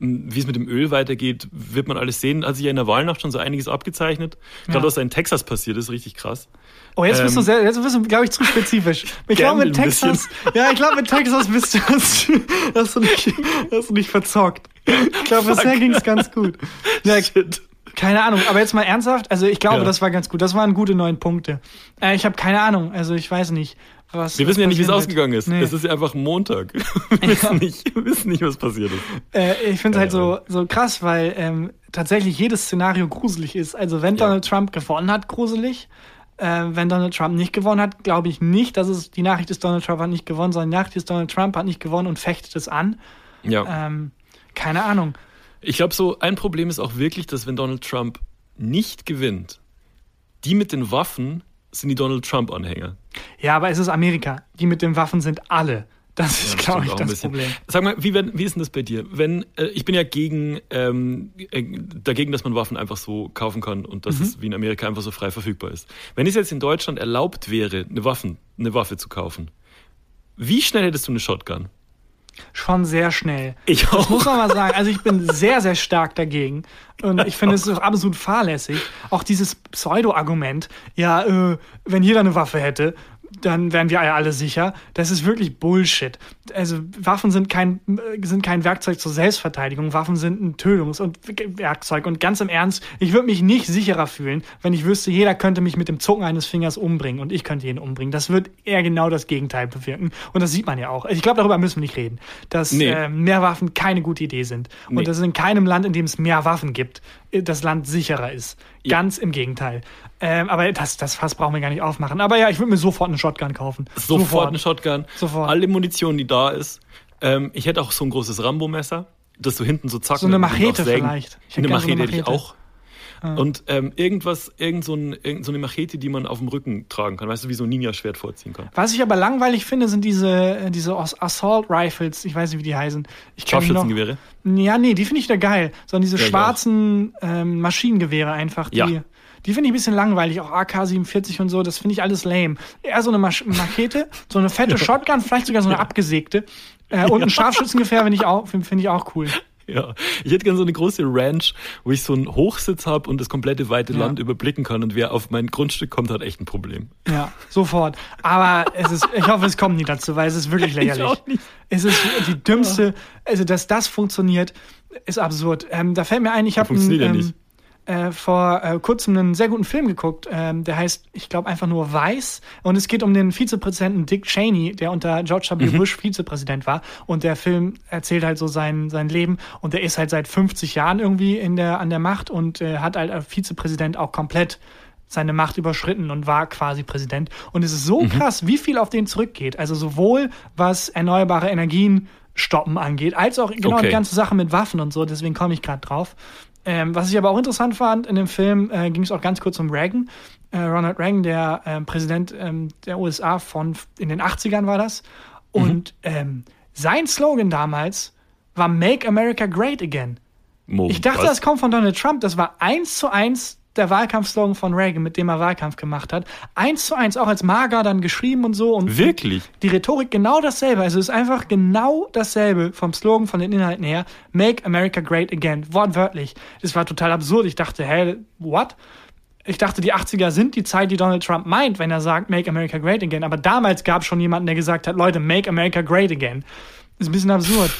Wie es mit dem Öl weitergeht, wird man alles sehen. Hat sich ja in der Wahlnacht schon so einiges abgezeichzt. Gerade ja. was da in Texas passiert ist, richtig krass. Oh, jetzt bist du ähm, sehr, jetzt bist du, glaube ich, zu spezifisch. *laughs* Ich glaube, mit Texas, ja, ich glaube, mit Texas bist du, hast, hast, du nicht, hast du nicht verzockt. Ich glaube, bisher ging es ganz gut. Ja, Shit. Keine Ahnung, aber jetzt mal ernsthaft. Also ich glaube, ja. das war ganz gut. Das waren gute neun Punkte. Äh, ich habe keine Ahnung. Also ich weiß nicht. Was, wir wissen ja nicht, wie es ausgegangen ist. Nee. Es ist ja einfach Montag. *laughs* wir, wissen nicht, wir wissen nicht, was passiert ist. Äh, ich finde es halt so, so krass, weil ähm, tatsächlich jedes Szenario gruselig ist. Also wenn ja. Donald Trump gewonnen hat, gruselig. Äh, wenn Donald Trump nicht gewonnen hat, glaube ich nicht, dass es die Nachricht ist, Donald Trump hat nicht gewonnen, sondern die Nachricht ist, Donald Trump hat nicht gewonnen und fechtet es an. Ja. Ähm, keine Ahnung. Ich glaube, so ein Problem ist auch wirklich, dass wenn Donald Trump nicht gewinnt, die mit den Waffen sind die Donald Trump-Anhänger. Ja, aber es ist Amerika. Die mit den Waffen sind alle Das ist, ja, glaube ich, das Problem. Sag mal, wie, wenn, wie ist denn das bei dir? Wenn äh, ich bin ja gegen ähm, äh, dagegen, dass man Waffen einfach so kaufen kann und dass mhm. es wie in Amerika einfach so frei verfügbar ist. Wenn es jetzt in Deutschland erlaubt wäre, eine Waffen, eine Waffe zu kaufen, wie schnell hättest du eine Shotgun? Schon sehr schnell. Ich auch. Das muss man mal sagen. Also ich bin sehr, sehr stark dagegen. Und ich finde es ist absolut fahrlässig. Auch dieses Pseudo-Argument, ja, äh, wenn jeder eine Waffe hätte, dann wären wir alle sicher. Das ist wirklich Bullshit. Also Waffen sind kein, sind kein Werkzeug zur Selbstverteidigung. Waffen sind ein Tötungs- und Werkzeug. Und ganz im Ernst, ich würde mich nicht sicherer fühlen, wenn ich wüsste, jeder könnte mich mit dem Zucken eines Fingers umbringen und ich könnte ihn umbringen. Das wird eher genau das Gegenteil bewirken. Und das sieht man ja auch. Ich glaube, darüber müssen wir nicht reden, dass nee. äh, mehr Waffen keine gute Idee sind. Nee. Und dass es in keinem Land, in dem es mehr Waffen gibt, das Land sicherer ist. Ja. Ganz im Gegenteil. Ähm, aber das, das Fass brauchen wir gar nicht aufmachen. Aber ja, ich würde mir sofort eine Shotgun kaufen. Sofort, sofort. eine Shotgun. Sofort. Alle Munition, die da ist. Ähm, ich hätte auch so ein großes Rambo-Messer, das du hinten so zack. So eine Machete vielleicht. Ich eine Machete, so eine Machete hätte ich auch. Ah. Und ähm, irgendwas, irgend so, ein, irgend so eine Machete, die man auf dem Rücken tragen kann, weißt du, wie so ein Ninja-Schwert vorziehen kann. Was ich aber langweilig finde, sind diese, äh, diese Assault Rifles, ich weiß nicht, wie die heißen. Scharfschützengewehre? Ja, nee, die finde ich da geil. Sondern diese ja, schwarzen ähm, Maschinengewehre einfach, die. Ja. Die finde ich ein bisschen langweilig, auch AK-47 und so, das finde ich alles lame. Eher so eine Masch Machete, so eine fette *laughs* Shotgun, vielleicht sogar so eine abgesägte. Äh, *laughs* und ein Scharfschützengefähr finde ich, auch, find, ich auch cool. Ja, ich hätte gerne so eine große Ranch, wo ich so einen Hochsitz habe und das komplette weite ja. Land überblicken kann und wer auf mein Grundstück kommt, hat echt ein Problem. Ja, sofort. Aber es ist, ich hoffe, es kommt nie dazu, weil es ist wirklich *laughs* lächerlich. Ich auch nicht. Es ist die dümmste, also dass das funktioniert, ist absurd. Ähm, da fällt mir ein, ich habe Funktioniert ja ähm, nicht äh, vor äh, kurzem einen sehr guten Film geguckt. Ähm, der heißt, ich glaube, einfach nur Weiß. Und es geht um den Vizepräsidenten Dick Cheney, der unter George W. Mhm. Bush Vizepräsident war. Und der Film erzählt halt so sein, sein Leben. Und der ist halt seit 50 Jahren irgendwie in der, an der Macht und äh, hat halt als Vizepräsident auch komplett seine Macht überschritten und war quasi Präsident. Und es ist so mhm. krass, wie viel auf den zurückgeht. Also sowohl was erneuerbare Energien stoppen angeht, als auch genau okay. die ganze Sache mit Waffen und so. Deswegen komme ich gerade drauf. Ähm, was ich aber auch interessant fand, in dem Film äh, ging es auch ganz kurz um Reagan. Äh, Ronald Reagan, der äh, Präsident ähm, der USA von in den 80ern war das. Und mhm. ähm, sein Slogan damals war Make America Great Again. Mo, ich dachte, was? das kommt von Donald Trump. Das war eins zu eins der Wahlkampfslogan von Reagan, mit dem er Wahlkampf gemacht hat. Eins zu eins, auch als Mager dann geschrieben und so. Und Wirklich? Die Rhetorik genau dasselbe. Also es ist einfach genau dasselbe vom Slogan, von den Inhalten her. Make America Great Again. Wortwörtlich. Das war total absurd. Ich dachte, hä, what? Ich dachte, die 80er sind die Zeit, die Donald Trump meint, wenn er sagt, Make America Great Again. Aber damals gab es schon jemanden, der gesagt hat, Leute, Make America Great Again. Das ist ein bisschen absurd.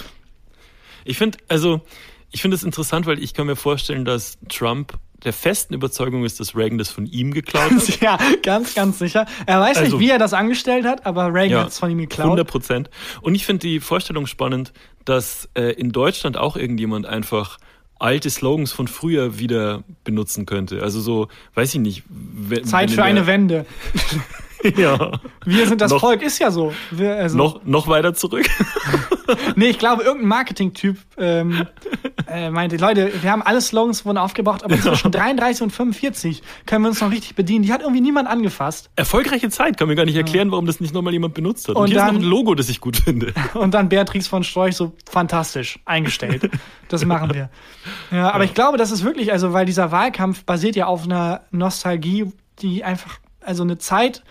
Ich finde, also, ich finde es interessant, weil ich kann mir vorstellen, dass Trump der festen Überzeugung ist, dass Reagan das von ihm geklaut hat. *laughs* ja, ganz, ganz sicher. Er weiß also, nicht, wie er das angestellt hat, aber Reagan ja, hat es von ihm geklaut. 100 Prozent. Und ich finde die Vorstellung spannend, dass äh, in Deutschland auch irgendjemand einfach alte Slogans von früher wieder benutzen könnte. Also so, weiß ich nicht. Wenn, Zeit wenn für eine Wende. *laughs* *laughs* ja. Wir sind das noch, Volk, ist ja so. Wir, also. noch, noch weiter zurück. *laughs* nee, ich glaube, irgendein Marketing-Typ ähm, äh, meinte, Leute, wir haben alle Slogans wurden aufgebraucht, aber *laughs* zwischen 33 und 45 können wir uns noch richtig bedienen. Die hat irgendwie niemand angefasst. Erfolgreiche Zeit, kann mir gar nicht erklären, warum das nicht nochmal jemand benutzt hat. Und, und hier dann, ist noch ein Logo, das ich gut finde. Und dann Beatrice von Storch so fantastisch eingestellt. Das machen wir. Ja, aber ja. ich glaube, das ist wirklich, also, weil dieser Wahlkampf basiert ja auf einer Nostalgie, die einfach, also eine Zeit,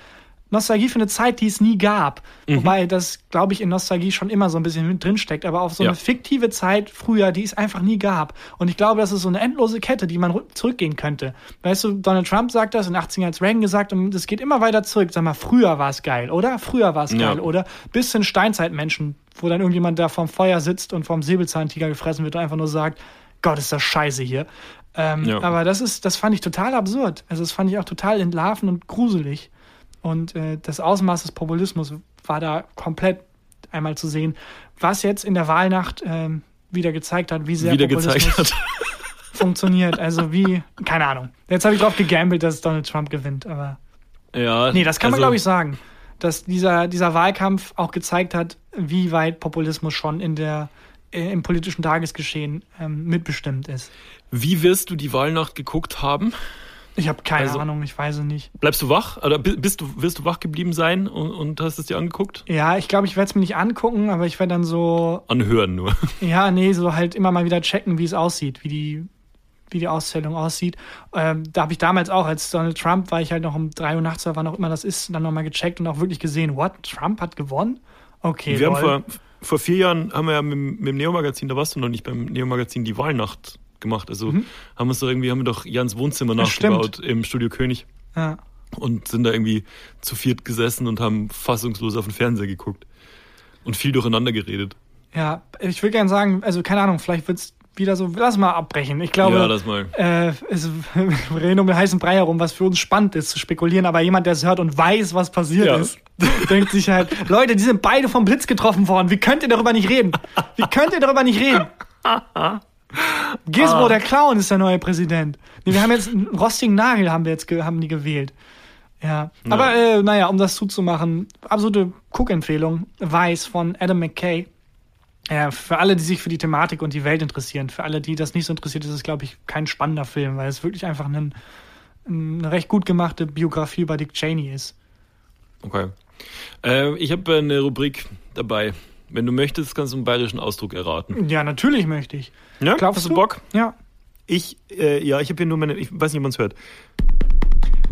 Nostalgie für eine Zeit, die es nie gab. Mhm. Wobei das, glaube ich, in Nostalgie schon immer so ein bisschen drinsteckt. Aber auf so ja. eine fiktive Zeit früher, die es einfach nie gab. Und ich glaube, das ist so eine endlose Kette, die man zurückgehen könnte. Weißt du, Donald Trump sagt das, in den 80ern als Reagan gesagt, und es geht immer weiter zurück. Sag mal, früher war es geil, oder? Früher war es ja. geil, oder? Bis hin Steinzeitmenschen, wo dann irgendjemand da vorm Feuer sitzt und vom Säbelzahntiger gefressen wird und einfach nur sagt, Gott, ist das scheiße hier. Ähm, ja. Aber das ist, das fand ich total absurd. Also das fand ich auch total entlarven und gruselig. Und äh, das Ausmaß des Populismus war da komplett einmal zu sehen, was jetzt in der Wahlnacht äh, wieder gezeigt hat, wie sehr wieder Populismus *laughs* funktioniert. Also wie, keine Ahnung. Jetzt habe ich drauf gegambelt, dass Donald Trump gewinnt, aber. Ja. Nee, das kann also, man, glaube ich, sagen. Dass dieser, dieser Wahlkampf auch gezeigt hat, wie weit Populismus schon in der, äh, im politischen Tagesgeschehen ähm, mitbestimmt ist. Wie wirst du die Wahlnacht geguckt haben? Ich habe keine also, Ahnung, ich weiß es nicht. Bleibst du wach? Oder bist du, wirst du wach geblieben sein und, und hast es dir angeguckt? Ja, ich glaube, ich werde es mir nicht angucken, aber ich werde dann so. Anhören nur. *laughs* Ja, nee, so halt immer mal wieder checken, wie es aussieht, wie die, wie die Auszählung aussieht. Ähm, da habe ich damals auch, als Donald Trump war ich halt noch um 3 Uhr nachts oder wann auch immer das ist, dann nochmal gecheckt und auch wirklich gesehen, what? Trump hat gewonnen? Okay. Wir lol. haben vor, vor vier Jahren haben wir ja mit, mit dem Neo-Magazin, da warst du noch nicht beim Neo-Magazin, die Wahlnacht gemacht. Also mhm. haben wir doch irgendwie, haben wir doch Jans Wohnzimmer nachgebaut stimmt. im Studio König. Ja. Und sind da irgendwie zu viert gesessen und haben fassungslos auf den Fernseher geguckt. Und viel durcheinander geredet. Ja, ich will gerne sagen, also keine Ahnung, vielleicht wird es wieder so, lass mal abbrechen. Ich glaube, ja, lass mal. Äh, es, *laughs* wir reden um den heißen Brei herum, was für uns spannend ist zu spekulieren, aber jemand, der es hört und weiß, was passiert ja. ist, *laughs* denkt sich halt, Leute, die sind beide vom Blitz getroffen worden. Wie könnt ihr darüber nicht reden? Wie könnt ihr darüber nicht reden? *laughs* Gizmo, ah. der Clown, ist der neue Präsident. Nee, wir haben jetzt einen rostigen Nagel haben wir jetzt haben die gewählt. Ja. ja. Aber äh, naja, um das zuzumachen, absolute Cook-Empfehlung. Weiß von Adam McKay. Ja, für alle, die sich für die Thematik und die Welt interessieren, für alle, die das nicht so interessiert, ist es, glaube ich, kein spannender Film, weil es wirklich einfach ein, eine recht gut gemachte Biografie über Dick Cheney ist. Okay. Äh, ich habe eine Rubrik dabei. Wenn du möchtest, kannst du einen bayerischen Ausdruck erraten. Ja, natürlich möchte ich. Ja, Glaubst hast du Bock? Ja. Ich, äh, ja, ich habe hier nur meine, ich weiß nicht, ob man es hört.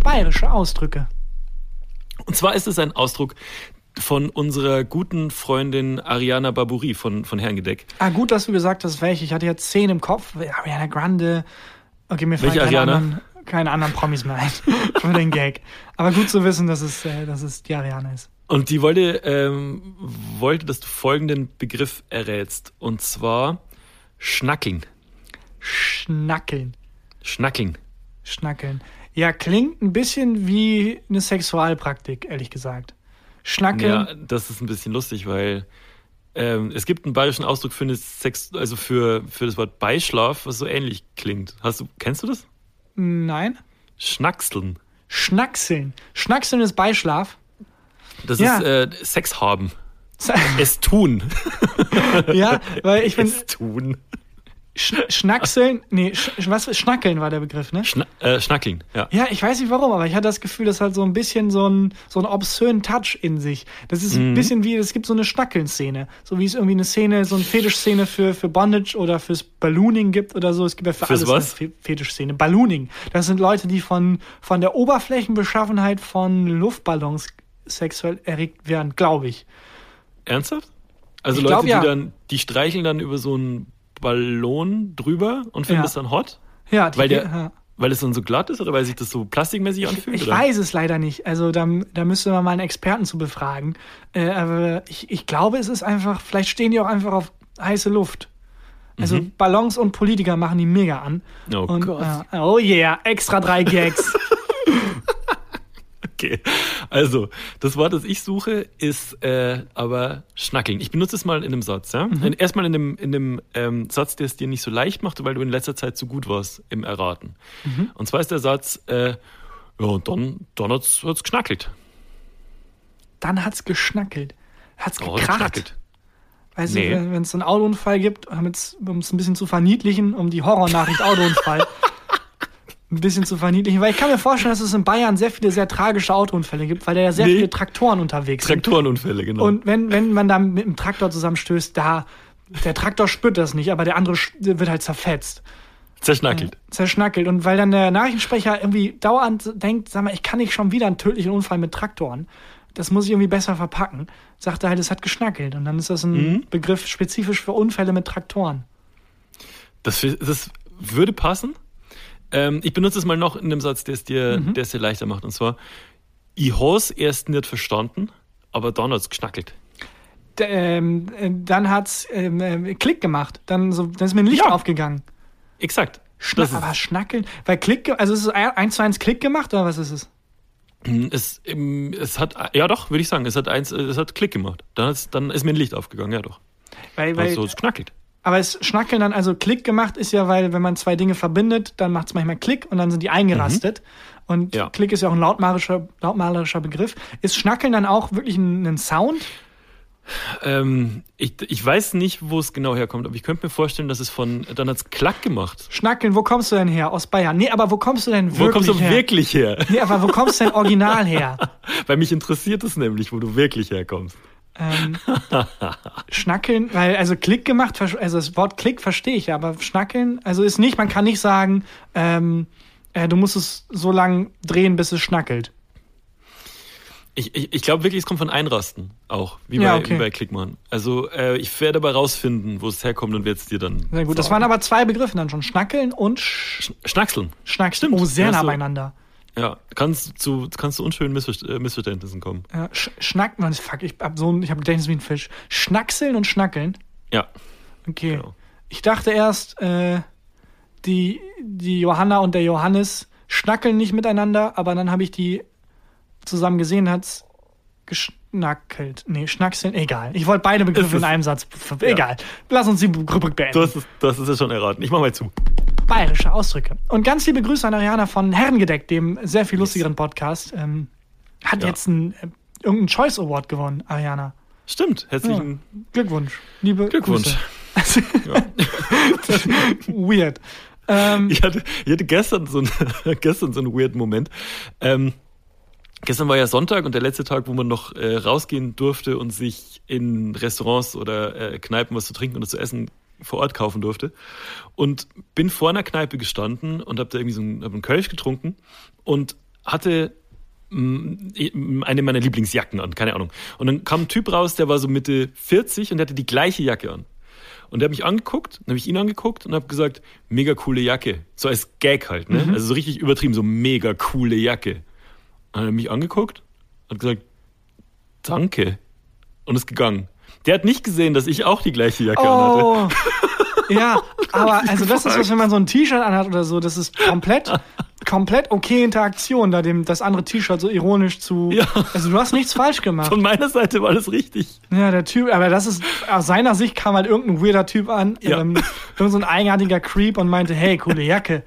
Bayerische Ausdrücke. Und zwar ist es ein Ausdruck von unserer guten Freundin Ariana Barbouri von, von Herrengedeck. Ah, gut, dass du gesagt hast, welche. Ich hatte jetzt zehn im Kopf. Ariana Grande. Okay, mir fallen keine anderen, keine anderen Promis mehr ein *laughs* für den Gag. Aber gut zu wissen, dass es, äh, dass es die Ariana ist. Und die wollte, ähm, wollte, dass du folgenden Begriff errätst. Und zwar Schnackeln. Schnackeln. Schnackeln. Schnackeln. Ja, klingt ein bisschen wie eine Sexualpraktik, ehrlich gesagt. Schnackeln. Ja, das ist ein bisschen lustig, weil ähm, es gibt einen bayerischen Ausdruck für eine Sex, also für, für das Wort Beischlaf, was so ähnlich klingt. Hast du, kennst du das? Nein. Schnackseln. Schnackseln. Schnackseln ist Beischlaf. Das ja. ist äh, Sex haben. es tun. *laughs* ja, weil ich bin. Es tun. Sch Schnackseln, nee, sch was, Schnackeln war der Begriff, ne? Schna äh, Schnackeln, ja. Ja, ich weiß nicht warum, aber ich hatte das Gefühl, das hat so ein bisschen so ein, so obszönen Touch in sich. Das ist mhm. ein bisschen wie, es gibt so eine Schnackeln-Szene. So wie es irgendwie eine Szene, so eine Fetisch-Szene für, für Bondage oder fürs Ballooning gibt oder so. Es gibt ja für Fürs alles was? eine Fetisch-Szene. Ballooning. Das sind Leute, die von, von der Oberflächenbeschaffenheit von Luftballons sexuell erregt werden, glaube ich. Ernsthaft? Also ich Leute, glaub, die ja. dann, die streicheln dann über so einen Ballon drüber und finden ja. das dann hot? Ja, die, weil der, ja. weil es dann so glatt ist oder weil sich das so plastikmäßig anfühlt? Ich, ich weiß es leider nicht. Also da, da müsste man mal einen Experten zu befragen. Äh, aber ich, ich glaube, es ist einfach, vielleicht stehen die auch einfach auf heiße Luft. Also mhm. Ballons und Politiker machen die mega an. Oh und, Gott. Äh, oh yeah, extra drei Gags. *laughs* Okay, also das Wort, das ich suche, ist äh, aber schnackeln. Ich benutze es mal in einem Satz. Ja? Mhm. Erstmal in einem, in einem ähm, Satz, der es dir nicht so leicht macht, weil du in letzter Zeit so gut warst im Erraten. Mhm. Und zwar ist der Satz, äh, ja, und dann, dann hat es geschnackelt. Dann hat es geschnackelt. Hat's oh, gekracht. Weißt nee. du, wenn es einen Autounfall gibt, um es ein bisschen zu verniedlichen, um die Horrornachricht *laughs* Autounfall ein bisschen zu verniedlichen, weil ich kann mir vorstellen, dass es in Bayern sehr viele sehr tragische Autounfälle gibt, weil da ja sehr nee. viele Traktoren unterwegs sind. Traktorenunfälle, genau. Und wenn, wenn man da mit dem Traktor zusammenstößt, da, der Traktor spürt das nicht, aber der andere wird halt zerfetzt. Zerschnackelt. Äh, zerschnackelt. Und weil dann der Nachrichtensprecher irgendwie dauernd denkt, sag mal, ich kann nicht schon wieder einen tödlichen Unfall mit Traktoren. Das muss ich irgendwie besser verpacken. Sagt er halt, es hat geschnackelt. Und dann ist das ein mhm. Begriff spezifisch für Unfälle mit Traktoren. Das, das würde passen. Ähm, ich benutze es mal noch in einem Satz, der es dir, mhm. dir leichter macht. Und zwar, ich habe es erst nicht verstanden, aber dann hat es geschnackelt. D ähm, äh, dann hat es ähm, äh, Klick gemacht. Dann, so, dann ist mir ein Licht ja. aufgegangen. Exakt. Schna aber schnackeln? Weil Klick, also ist es eins zu eins Klick gemacht oder was ist es? Es, es hat, ja doch, würde ich sagen, es hat eins, es hat Klick gemacht. Dann, dann ist mir ein Licht aufgegangen, ja doch. Weil, weil, also es knackelt. Aber es Schnackeln dann also Klick gemacht ist ja, weil wenn man zwei Dinge verbindet, dann macht es manchmal Klick und dann sind die eingerastet. Mhm. Und ja. Klick ist ja auch ein lautmalerischer, lautmalerischer Begriff. Ist Schnackeln dann auch wirklich ein, ein Sound? Ähm, ich, ich weiß nicht, wo es genau herkommt, aber ich könnte mir vorstellen, dass es von, dann hat's Klack gemacht. Schnackeln, wo kommst du denn her? Aus Bayern. Nee, aber wo kommst du denn wirklich Wo kommst du her? wirklich her? Nee, aber wo kommst du denn original her? *laughs* Weil mich interessiert es nämlich, wo du wirklich herkommst. Ähm, schnackeln, weil, also Klick gemacht, also das Wort Klick verstehe ich ja, aber Schnackeln, also ist nicht, man kann nicht sagen, ähm, äh, du musst es so lang drehen, bis es schnackelt. Ich, ich, ich glaube wirklich, es kommt von Einrasten auch, wie Ja, bei, okay. wie bei Klickmann. Also äh, ich werde aber rausfinden, wo es herkommt und werde es dir dann. Sehr gut, das waren aber zwei Begriffe dann schon, Schnackeln und Sch Sch- Schnackseln. Schnackseln. Oh, sehr Ja, nah so. Ja, kannst zu, kannst zu unschönen Missver äh, Missverständnissen kommen. Ja, Sch Schnack, Mann, fuck, ich hab so ein, ich hab Gedächtnis wie ein Fisch. Schnackseln und Schnackeln? Ja, Okay. Genau. Ich dachte erst, äh, die, die Johanna und der Johannes schnackeln nicht miteinander, aber dann habe ich die zusammen gesehen, hat's geschnackelt. Nee, schnackseln, egal. Ich wollte beide Begriffe in ist- einem Satz. Egal. Lass uns die Rubrik beenden. es, du hast es ja schon erraten. Ich mach mal zu. Bayerische Ausdrücke. Und ganz liebe Grüße an Ariana von Herrengedeck, dem sehr viel lustigeren Podcast. Ähm, hat Ja. jetzt einen, äh, irgendeinen Choice Award gewonnen, Ariana. Stimmt, herzlichen Glückwunsch. Liebe Glückwunsch. Grüße. *laughs* Weird. Ähm, Ich hatte, ich hatte gestern so einen, *laughs* gestern so einen weird Moment. Ähm, gestern war ja Sonntag und der letzte Tag, wo man noch äh, rausgehen durfte und sich in Restaurants oder äh, Kneipen was zu trinken oder zu essen vor Ort kaufen durfte. Und bin vor einer Kneipe gestanden und habe da irgendwie so einen, einen Kölsch getrunken und hatte mm, eine meiner Lieblingsjacken an, keine Ahnung. Und dann kam ein Typ raus, der war so Mitte 40 und der hatte die gleiche Jacke an. Und der hat mich angeguckt, dann habe ich ihn angeguckt und habe gesagt, mega coole Jacke. So als Gag halt, ne? Also so richtig übertrieben, so mega coole Jacke. Und dann hat er mich angeguckt und gesagt, danke. Und ist gegangen. Der hat nicht gesehen, dass ich auch die gleiche Jacke anhatte. Oh. Ja, *laughs* aber also das ist was, wenn man so ein T-Shirt anhat oder so, das ist komplett, *laughs* komplett okay Interaktion, da dem das andere T-Shirt so ironisch zu. Ja. Also du hast nichts falsch gemacht. Von meiner Seite war das richtig. Ja, der Typ, aber das ist, aus seiner Sicht kam halt irgendein weirder Typ an, Ja. ähm, irgend so ein eigenartiger Creep und meinte, hey, coole Jacke.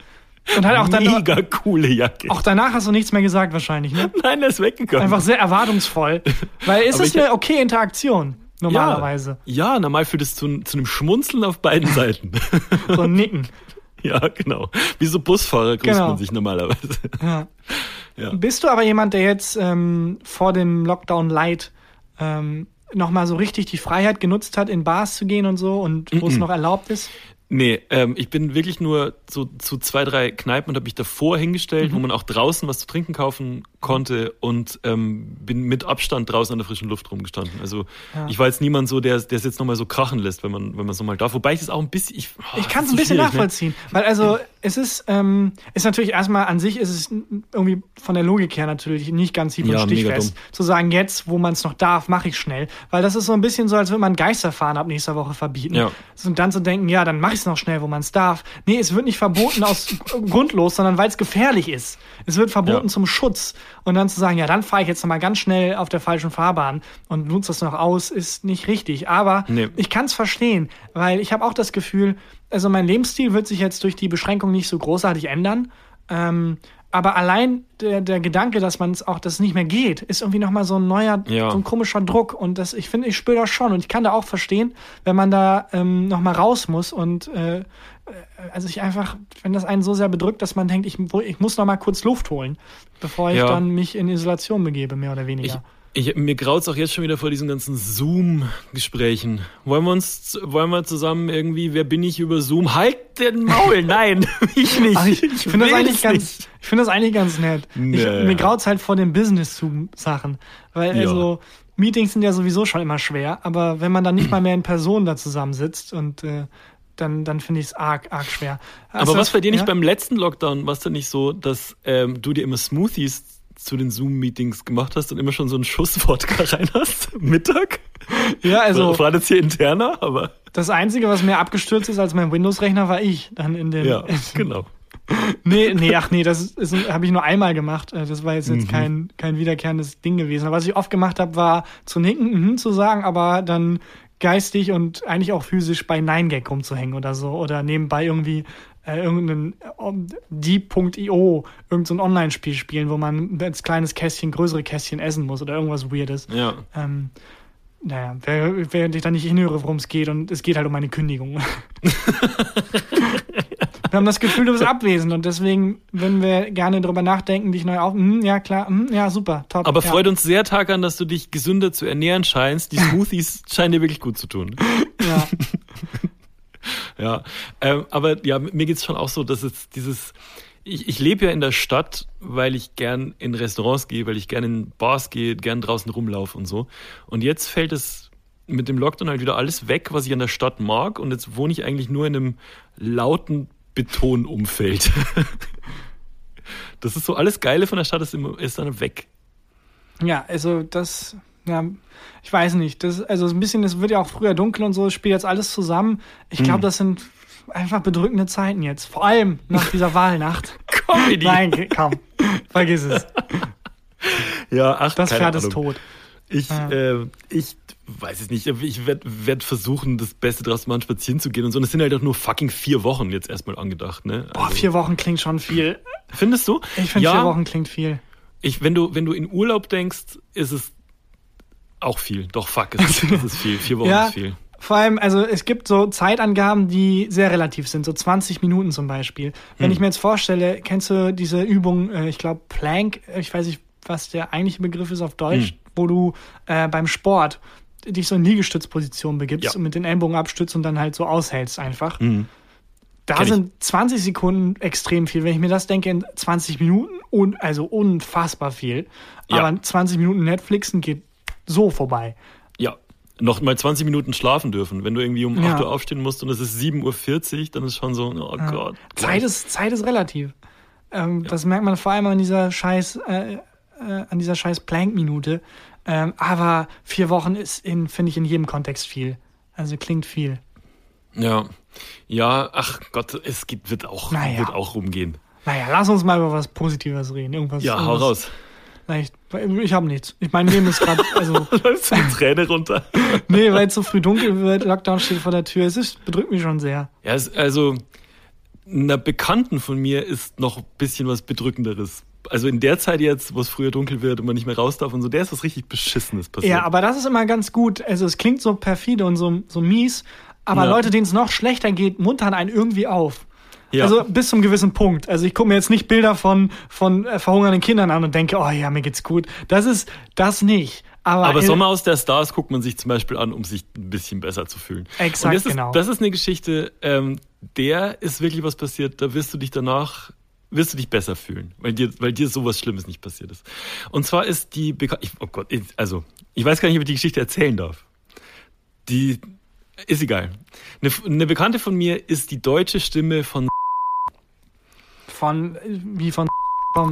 Und halt auch, dann, mega coole Jacke. auch danach hast du nichts mehr gesagt wahrscheinlich, ne? Nein, er ist weggegangen. Einfach sehr erwartungsvoll. *laughs* Weil es ist ich- eine okay Interaktion, normalerweise. Ja, ja normal führt es zu, zu einem Schmunzeln auf beiden Seiten. *laughs* So ein Nicken. ja, genau. Wie so Busfahrer grüßt Genau. man sich normalerweise. Ja. *laughs* Ja. Bist du aber jemand, der jetzt ähm, vor dem Lockdown Light ähm, nochmal so richtig die Freiheit genutzt hat, in Bars zu gehen und so und wo es noch erlaubt ist? Nee, ähm, ich bin wirklich nur so zu zwei, drei Kneipen und habe mich davor hingestellt, Mhm. wo man auch draußen was zu trinken kaufen konnte und ähm, bin mit Abstand draußen an der frischen Luft rumgestanden. Also Ja. ich war jetzt niemand so, der der es jetzt nochmal so krachen lässt, wenn man wenn man es nochmal darf. Wobei ich es auch ein bisschen... Ich, oh, Ich kann es ein bisschen ne? nachvollziehen, weil also es ist, ähm, ist natürlich erstmal an sich ist es irgendwie von der Logik her natürlich nicht ganz hieb- und Ja, stichfest. Zu sagen, jetzt, wo man es noch darf, mache ich schnell. Weil das ist so ein bisschen so, als würde man Geisterfahren ab nächster Woche verbieten. Ja. Und dann zu denken, ja, dann mache ich es noch schnell, wo man es darf. Nee, es wird nicht verboten aus *laughs* grundlos, sondern weil es gefährlich ist. Es wird verboten zum Schutz. Und dann zu sagen, ja, dann fahre ich jetzt noch mal ganz schnell auf der falschen Fahrbahn und nutze das noch aus, ist nicht richtig. Aber Nee. ich kann es verstehen, weil ich habe auch das Gefühl, also mein Lebensstil wird sich jetzt durch die Beschränkung nicht so großartig ändern. Ähm, aber allein der, der Gedanke, dass man es auch, dass es nicht mehr geht, ist irgendwie nochmal so ein neuer, Ja. so ein komischer Druck. Und das, ich finde, ich spüre das schon. Und ich kann da auch verstehen, wenn man da ähm, nochmal raus muss und äh, also ich einfach, wenn das einen so sehr bedrückt, dass man denkt, ich, ich muss nochmal kurz Luft holen, bevor ich Ja. dann mich in Isolation begebe, mehr oder Ich, weniger. ich, mir graut's auch jetzt schon wieder vor diesen ganzen Zoom-Gesprächen. Wollen wir uns, wollen wir zusammen irgendwie, wer bin ich über Zoom? Halt den Maul! *laughs* Nein, *laughs* ich nicht. Ach, ich ich finde das, eigentlich es ganz, nicht. ich finde das eigentlich ganz nett. Ich, Nee. mir graut's halt vor den Business-Sachen. Weil Ja. also Meetings sind ja sowieso schon immer schwer, aber wenn man dann nicht mal mehr in Person da zusammensitzt und äh, dann, dann finde ich es arg, arg schwer. Hast Aber was das- bei dir nicht ja? beim letzten Lockdown, war es denn nicht so, dass ähm, du dir immer Smoothies zu den Zoom-Meetings gemacht hast und immer schon so einen Schuss Wodka *laughs* rein hast? Mittag? Ja, also war das hier interner, aber das Einzige, was mehr abgestürzt ist als mein Windows-Rechner, war ich dann in den. ja, *laughs* genau. Nee, nee, ach nee, das habe ich nur einmal gemacht. Äh, Das war jetzt, Mhm. jetzt kein, kein wiederkehrendes Ding gewesen. Aber was ich oft gemacht habe, war zu nicken, mhm, zu sagen, aber dann geistig und eigentlich auch physisch bei 9gag rumzuhängen oder so. Oder nebenbei irgendwie äh, irgendeinen ähm, Deep.io, irgendein Online-Spiel spielen, wo man als kleines Kästchen größere Kästchen essen muss oder irgendwas Weirdes. Ja. Ähm, naja, während ich da nicht hinhöre, worum es geht und es geht halt um meine Kündigung. *laughs* *laughs* haben das Gefühl, du bist *laughs* abwesend und deswegen würden wir gerne darüber nachdenken, dich neu auf. Hm, ja, klar, hm, ja, super, top. Aber ja. freut uns sehr, Tag an, dass du dich gesünder zu ernähren scheinst. Die *laughs* Smoothies scheinen dir wirklich gut zu tun. Ja. *laughs* ja, ähm, aber ja, mir geht's schon auch so, dass es dieses, ich, ich lebe ja in der Stadt, weil ich gern in Restaurants gehe, weil ich gern in Bars gehe, gern draußen rumlaufe und so. Und jetzt fällt es mit dem Lockdown halt wieder alles weg, was ich an der Stadt mag. Und jetzt wohne ich eigentlich nur in einem lauten Betonumfeld. *laughs* das ist so alles Geile von der Stadt ist, immer, ist dann weg. Ja, also das, ja, ich weiß nicht. Das, also ein bisschen, es wird ja auch früher dunkel und so, es spielt jetzt alles zusammen. Ich glaube, hm. das sind einfach bedrückende Zeiten jetzt. Vor allem nach *laughs* dieser Wahlnacht. Comedy. Nein, komm. Vergiss es. Ja, ach, Das Pferd ist tot. Ich, ja. äh, ich weiß es nicht. Ich werde werd versuchen, das Beste draus zu machen, spazieren zu gehen und so. Und es sind halt auch nur fucking vier Wochen jetzt erstmal angedacht, ne? Also, Boah, vier Wochen klingt schon viel. Findest du? Ich finde ja, vier Wochen klingt viel. Ich, wenn du, wenn du in Urlaub denkst, ist es auch viel. Doch, fuck, es ist, es ist viel. Vier Wochen *laughs* ja, ist viel. Vor allem, also es gibt so Zeitangaben, die sehr relativ sind, so 20 Minuten zum Beispiel. Wenn hm. ich mir jetzt vorstelle, kennst du diese Übung, äh, ich glaube Plank, ich weiß nicht, was der eigentliche Begriff ist auf Deutsch, hm. wo du äh, beim Sport dich so in Liegestützposition begibst ja. und mit den Ellbogen abstützt und dann halt so aushältst einfach. Hm. Da Kenn sind ich. 20 Sekunden extrem viel. Wenn ich mir das denke, in 20 Minuten, und, also unfassbar viel. Ja. Aber 20 Minuten Netflixen geht so vorbei. Ja, noch mal 20 Minuten schlafen dürfen. Wenn du irgendwie um ja. 8 Uhr aufstehen musst und es ist 7.40 Uhr, dann ist schon so, oh ja. Gott. Zeit ist, Zeit ist relativ. Ähm. Das merkt man vor allem an dieser scheiß, äh, äh, an dieser scheiß Plank-Minute. Ähm, aber vier Wochen ist in, finde ich, in jedem Kontext viel. Also klingt viel. Ja. Ja, ach Gott, es gibt, wird auch, naja. wird auch rumgehen. Naja, lass uns mal über was Positives reden. Irgendwas, ja, irgendwas, hau raus. Vielleicht, ich habe nichts. Ich mein Leben ist gerade, also. *laughs* Läuft die Träne runter. *laughs* nee, weil es so früh dunkel wird, Lockdown steht vor der Tür. Es ist, bedrückt mich schon sehr. Ja, es, also, einer Bekannten von mir ist noch ein bisschen was Bedrückenderes. Also in der Zeit jetzt, wo es früher dunkel wird und man nicht mehr raus darf und so, der ist was richtig Beschissenes passiert. Ja, aber das ist immer ganz gut. Also es klingt so perfide und so, so mies, aber ja. Leute, denen es noch schlechter geht, muntern einen irgendwie auf. Ja. Also bis zum gewissen Punkt. Also ich gucke mir jetzt nicht Bilder von, von äh, verhungernden Kindern an und denke, oh ja, mir geht's gut. Das ist das nicht. Aber, Aber Sommer aus der Stars guckt man sich zum Beispiel an, um sich ein bisschen besser zu fühlen. Exakt, das ist, genau. Das ist eine Geschichte, ähm, der ist wirklich was passiert, da wirst du dich danach wirst du dich besser fühlen, weil dir, weil dir sowas Schlimmes nicht passiert ist. Und zwar ist die, Beka ich, oh Gott, also, ich weiß gar nicht, ob ich die Geschichte erzählen darf. Die, ist egal. Eine, eine Bekannte von mir ist die deutsche Stimme von von, wie von,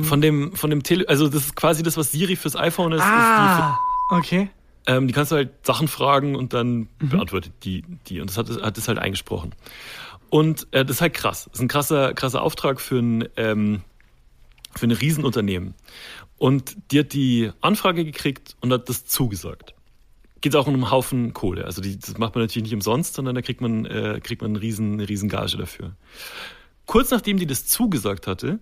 von dem, von dem Tele, also das ist quasi das, was Siri fürs iPhone ist. Ah, ist okay. Ähm, die kannst du halt Sachen fragen und dann mhm. beantwortet die, die. Und das hat, hat das halt eingesprochen. Und äh, das ist halt krass. Das ist ein krasser, krasser Auftrag für ein, ähm, für ein Riesenunternehmen. Und die hat die Anfrage gekriegt und hat das zugesagt. Geht auch um einen Haufen Kohle. Also die, das macht man natürlich nicht umsonst, sondern da kriegt man, äh, kriegt man eine riesen, eine riesen Gage dafür. Kurz nachdem die das zugesagt hatte,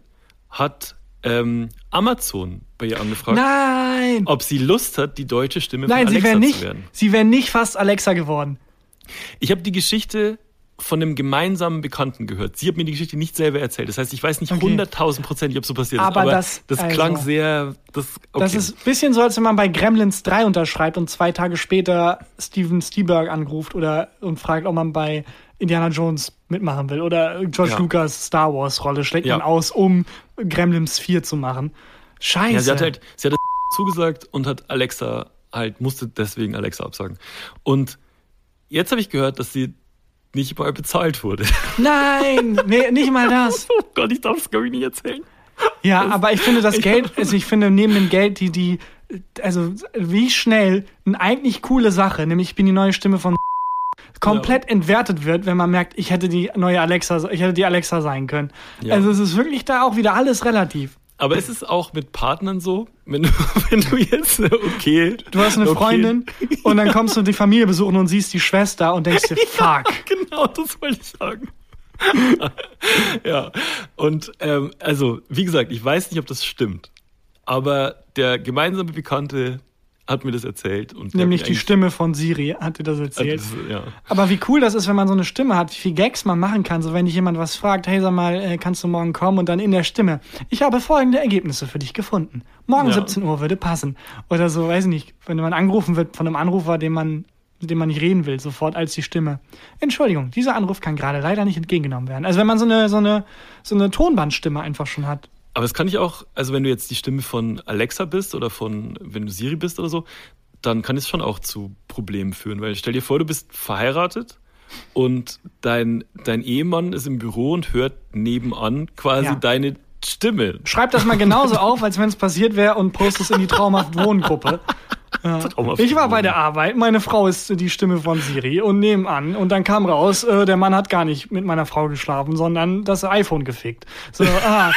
hat ähm, Amazon bei ihr angefragt, Nein! ob sie Lust hat, die deutsche Stimme Nein, von Alexa nicht, zu werden. Sie wäre nicht fast Alexa geworden. Ich habe die Geschichte von einem gemeinsamen Bekannten gehört. Sie hat mir die Geschichte nicht selber erzählt. Das heißt, ich weiß nicht hunderttausendprozentig, okay. ob so passiert aber ist. Aber das, das also, klang sehr. Das, okay. das ist ein bisschen so, als wenn man bei Gremlins 3 unterschreibt und zwei Tage später Steven Spielberg anruft oder und fragt, ob man bei Indiana Jones mitmachen will oder George ja. Lucas Star Wars Rolle schlägt ja. man aus, um Gremlins 4 zu machen. Scheiße. Ja, sie hat halt, sie hat *laughs* zugesagt und hat Alexa halt, musste deswegen Alexa absagen. Und jetzt habe ich gehört, dass sie nicht mal bezahlt wurde. Nein, nee, nicht mal das. *laughs* oh Gott, ich darf es glaube ich nicht erzählen. Ja, das, aber ich finde das *laughs* Geld, also ich finde neben dem Geld die, die, also wie schnell eine eigentlich coole Sache, nämlich ich bin die neue Stimme von komplett ja. entwertet wird, wenn man merkt, ich hätte die neue Alexa, ich hätte die Alexa sein können. Ja. Also es ist wirklich da auch wieder alles relativ. Aber ist es auch mit Partnern so, wenn du, *laughs* wenn du jetzt, okay. Du hast eine okay. Freundin und dann kommst du die Familie besuchen und siehst die Schwester und denkst dir, *laughs* fuck. Ja, genau, das wollte ich sagen. *laughs* ja, und ähm, also, wie gesagt, ich weiß nicht, ob das stimmt. Aber der gemeinsame Bekannte hat mir das erzählt. Und Nämlich die Stimme von Siri hat dir das erzählt. Das, ja. Aber wie cool das ist, wenn man so eine Stimme hat, wie viel Gags man machen kann. So wenn dich jemand was fragt, hey sag mal, äh, kannst du morgen kommen? Und dann in der Stimme, ich habe folgende Ergebnisse für dich gefunden. Morgen Ja. 17 Uhr würde passen. Oder so, weiß ich nicht, wenn man angerufen wird von einem Anrufer, den man mit dem man nicht reden will, sofort als die Stimme. Entschuldigung, dieser Anruf kann gerade leider nicht entgegengenommen werden. Also wenn man so eine, so eine, so eine Tonbandstimme einfach schon hat. Aber das kann ich auch, also wenn du jetzt die Stimme von Alexa bist oder von, wenn du Siri bist oder so, dann kann es schon auch zu Problemen führen. Weil stell dir vor, du bist verheiratet und dein, dein Ehemann ist im Büro und hört nebenan quasi Ja. deine Stimme. Schreib das mal genauso auf, als wenn es passiert wäre und post es in die traumhaft Wohngruppe. Ja. *laughs* Ich war bei der Arbeit, meine Frau ist die Stimme von Siri und nebenan und dann kam raus, äh, der Mann hat gar nicht mit meiner Frau geschlafen, sondern das iPhone gefickt. So, *laughs* ah.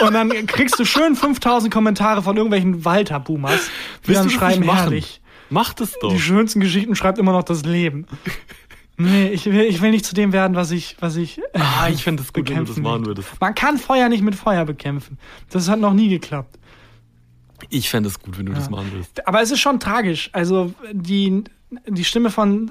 Und dann kriegst du schön 5000 Kommentare von irgendwelchen Walter-Boomers, die Willst dann schreiben, herrlich. Mach das doch. Die schönsten Geschichten schreibt immer noch das Leben. Nee, ich will, ich will nicht zu dem werden, was ich, was ich Ah, ich fände das gut, wenn du das machen würdest. Man kann Feuer nicht mit Feuer bekämpfen. Das hat noch nie geklappt. Ich fände es gut, wenn du das machen würdest. Aber es ist schon tragisch. Also die, die Stimme von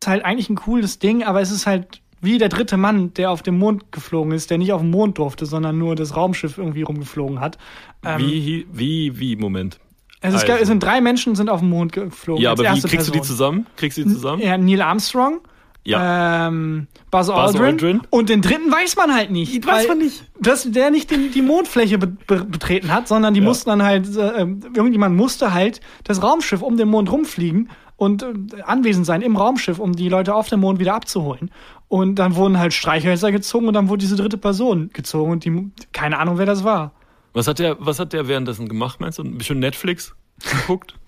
ist halt eigentlich ein cooles Ding, aber es ist halt wie der dritte Mann, der auf dem Mond geflogen ist, der nicht auf dem Mond durfte, sondern nur das Raumschiff irgendwie rumgeflogen hat. Ähm, Wie, wie, wie, Moment. Also es, gab, es sind drei Menschen sind auf dem Mond geflogen. Ja, aber wie kriegst du die Person. zusammen? Kriegst du die zusammen? Ja, Neil Armstrong, Ja. ähm, Buzz, Aldrin, Aldrin. und den dritten weiß man halt nicht. weiß weil man nicht. Dass der nicht die, die Mondfläche be be betreten hat, sondern die Ja. mussten dann halt, äh, irgendjemand musste halt das Raumschiff um den Mond rumfliegen und äh, anwesend sein im Raumschiff, um die Leute auf dem Mond wieder abzuholen. Und dann wurden halt Streichhölzer gezogen und dann wurde diese dritte Person gezogen und die, keine Ahnung, wer das war. Was hat der, was hat der währenddessen gemacht, meinst du? Schon Netflix geguckt? *laughs*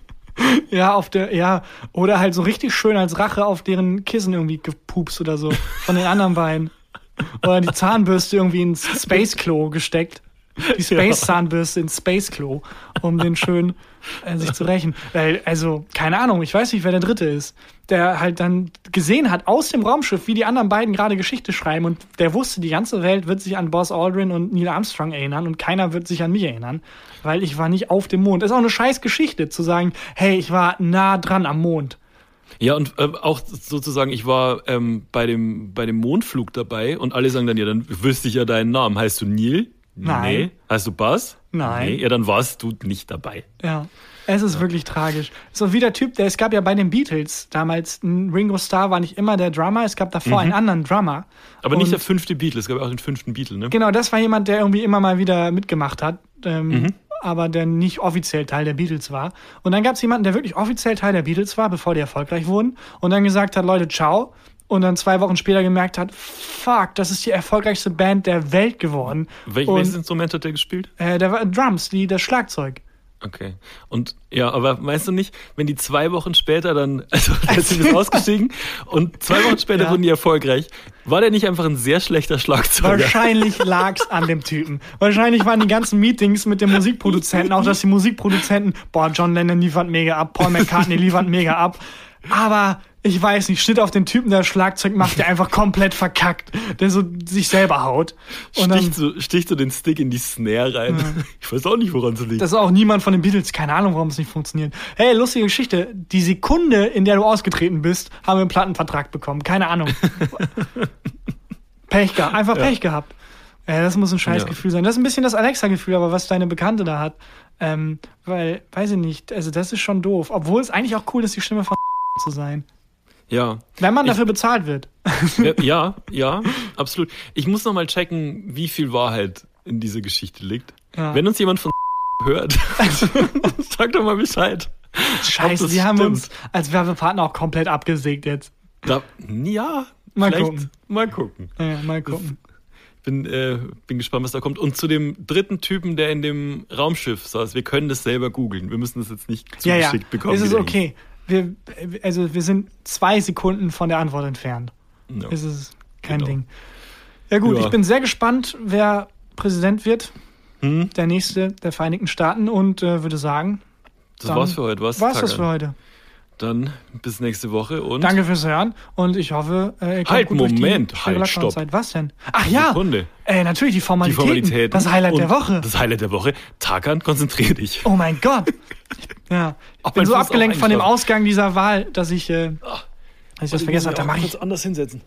Ja, auf der, ja, oder halt so richtig schön als Rache auf deren Kissen irgendwie gepupst oder so. Von den anderen beiden. Oder die Zahnbürste irgendwie ins Space Klo gesteckt. Die *laughs* Space Zahnbürste ins Space Klo, um den schön äh, sich zu rächen. Weil, also, keine Ahnung, ich weiß nicht, wer der Dritte ist. Der halt dann gesehen hat aus dem Raumschiff, wie die anderen beiden gerade Geschichte schreiben und der wusste, die ganze Welt wird sich an Buzz Aldrin und Neil Armstrong erinnern und keiner wird sich an mich erinnern, weil ich war nicht auf dem Mond. ist auch eine scheiß Geschichte zu sagen, hey, ich war nah dran am Mond. Ja, und äh, auch sozusagen, ich war ähm, bei, dem, bei dem Mondflug dabei und alle sagen dann, ja, dann wüsste ich ja deinen Namen. Heißt du Neil? Nein. Nee. Heißt du Buzz? Nein. Nee. Ja, dann warst du nicht dabei. Ja. Es ist wirklich tragisch. So wie der Typ, der es gab ja bei den Beatles damals, Ringo Starr war nicht immer der Drummer, es gab davor einen anderen Drummer. Mhm. Aber Und- nicht der fünfte Beatle, es gab ja auch den fünften Beatle, ne? Genau, das war jemand, der irgendwie immer mal wieder mitgemacht hat, ähm, Mhm. aber der nicht offiziell Teil der Beatles war. Und dann gab es jemanden, der wirklich offiziell Teil der Beatles war, bevor die erfolgreich wurden, und dann gesagt hat, Leute, ciao. Und dann zwei Wochen später gemerkt hat, fuck, das ist die erfolgreichste Band der Welt geworden. Wel und, welches Instrument hat der gespielt? äh, der war Drums, die, das Schlagzeug. Okay. Und ja, aber meinst du nicht, wenn die zwei Wochen später dann, *laughs* also letztlich ist ausgestiegen *laughs* und zwei Wochen später Ja. wurden die erfolgreich, war der nicht einfach ein sehr schlechter Schlagzeuger? Wahrscheinlich *laughs* lag's an dem Typen. Wahrscheinlich waren die ganzen Meetings mit dem Musikproduzenten auch, dass die Musikproduzenten, boah, John Lennon liefert mega ab, Paul McCartney liefert mega ab. Aber ich weiß nicht, steht auf den Typen, der Schlagzeug macht, der einfach komplett verkackt, der so sich selber haut. Und dann, Sticht so, sticht so den Stick in die Snare rein. *laughs* Ich weiß auch nicht, woran es liegt. das ist auch niemand von den Beatles, keine Ahnung, warum es nicht funktioniert. Hey, lustige Geschichte. Die Sekunde, in der du ausgetreten bist, haben wir einen Plattenvertrag bekommen. Keine Ahnung. *laughs* Pech gehabt, einfach Pech gehabt. Ja, das muss ein scheiß Ja. Gefühl sein. Das ist ein bisschen das Alexa-Gefühl, aber was deine Bekannte da hat. Ähm, weil, weiß ich nicht, also das ist schon doof. Obwohl es eigentlich auch cool ist, die Stimme von *laughs* zu sein. Ja. Wenn man Ich- dafür bezahlt wird. *laughs* Ja, ja, *laughs* ja, absolut. Ich muss noch mal checken, wie viel Wahrheit in dieser Geschichte liegt. Ja. Wenn uns jemand von *laughs* hört, sag doch mal Bescheid. Scheiße, das die haben uns als Werbepartner auch komplett abgesägt jetzt. Da, ja, Mal gucken. mal gucken. Ja, mal gucken. Bin, äh, bin gespannt, was da kommt. Und zu dem dritten Typen, der in dem Raumschiff saß, wir können das selber googeln. Wir müssen das jetzt nicht Ja, ja, zugeschickt bekommen. es ist der okay. Wir, also wir sind zwei Sekunden von der Antwort entfernt. Ja. Es ist kein Genau. Ding. Ja gut, Ja. ich bin sehr gespannt, wer Präsident wird, Hm? der nächste der Vereinigten Staaten und äh, würde sagen, Das war's für heute, was? war's das für heute. Dann bis nächste Woche und Danke fürs Hören und ich hoffe, äh, ihr kommt Halt, gut durch Moment, die halt, stopp. Was denn? Ach ja, Sekunde. äh, natürlich die die Formalitäten. Formalitäten. Das Highlight der Woche. Das Highlight der Woche. Tagan, konzentrier dich. Oh mein Gott. Ja, ich bin so abgelenkt von dem Ausgang dieser Wahl, dass ich, äh, Ah, dass ich das vergessen habe. Da mache ich, anders hinsetzen.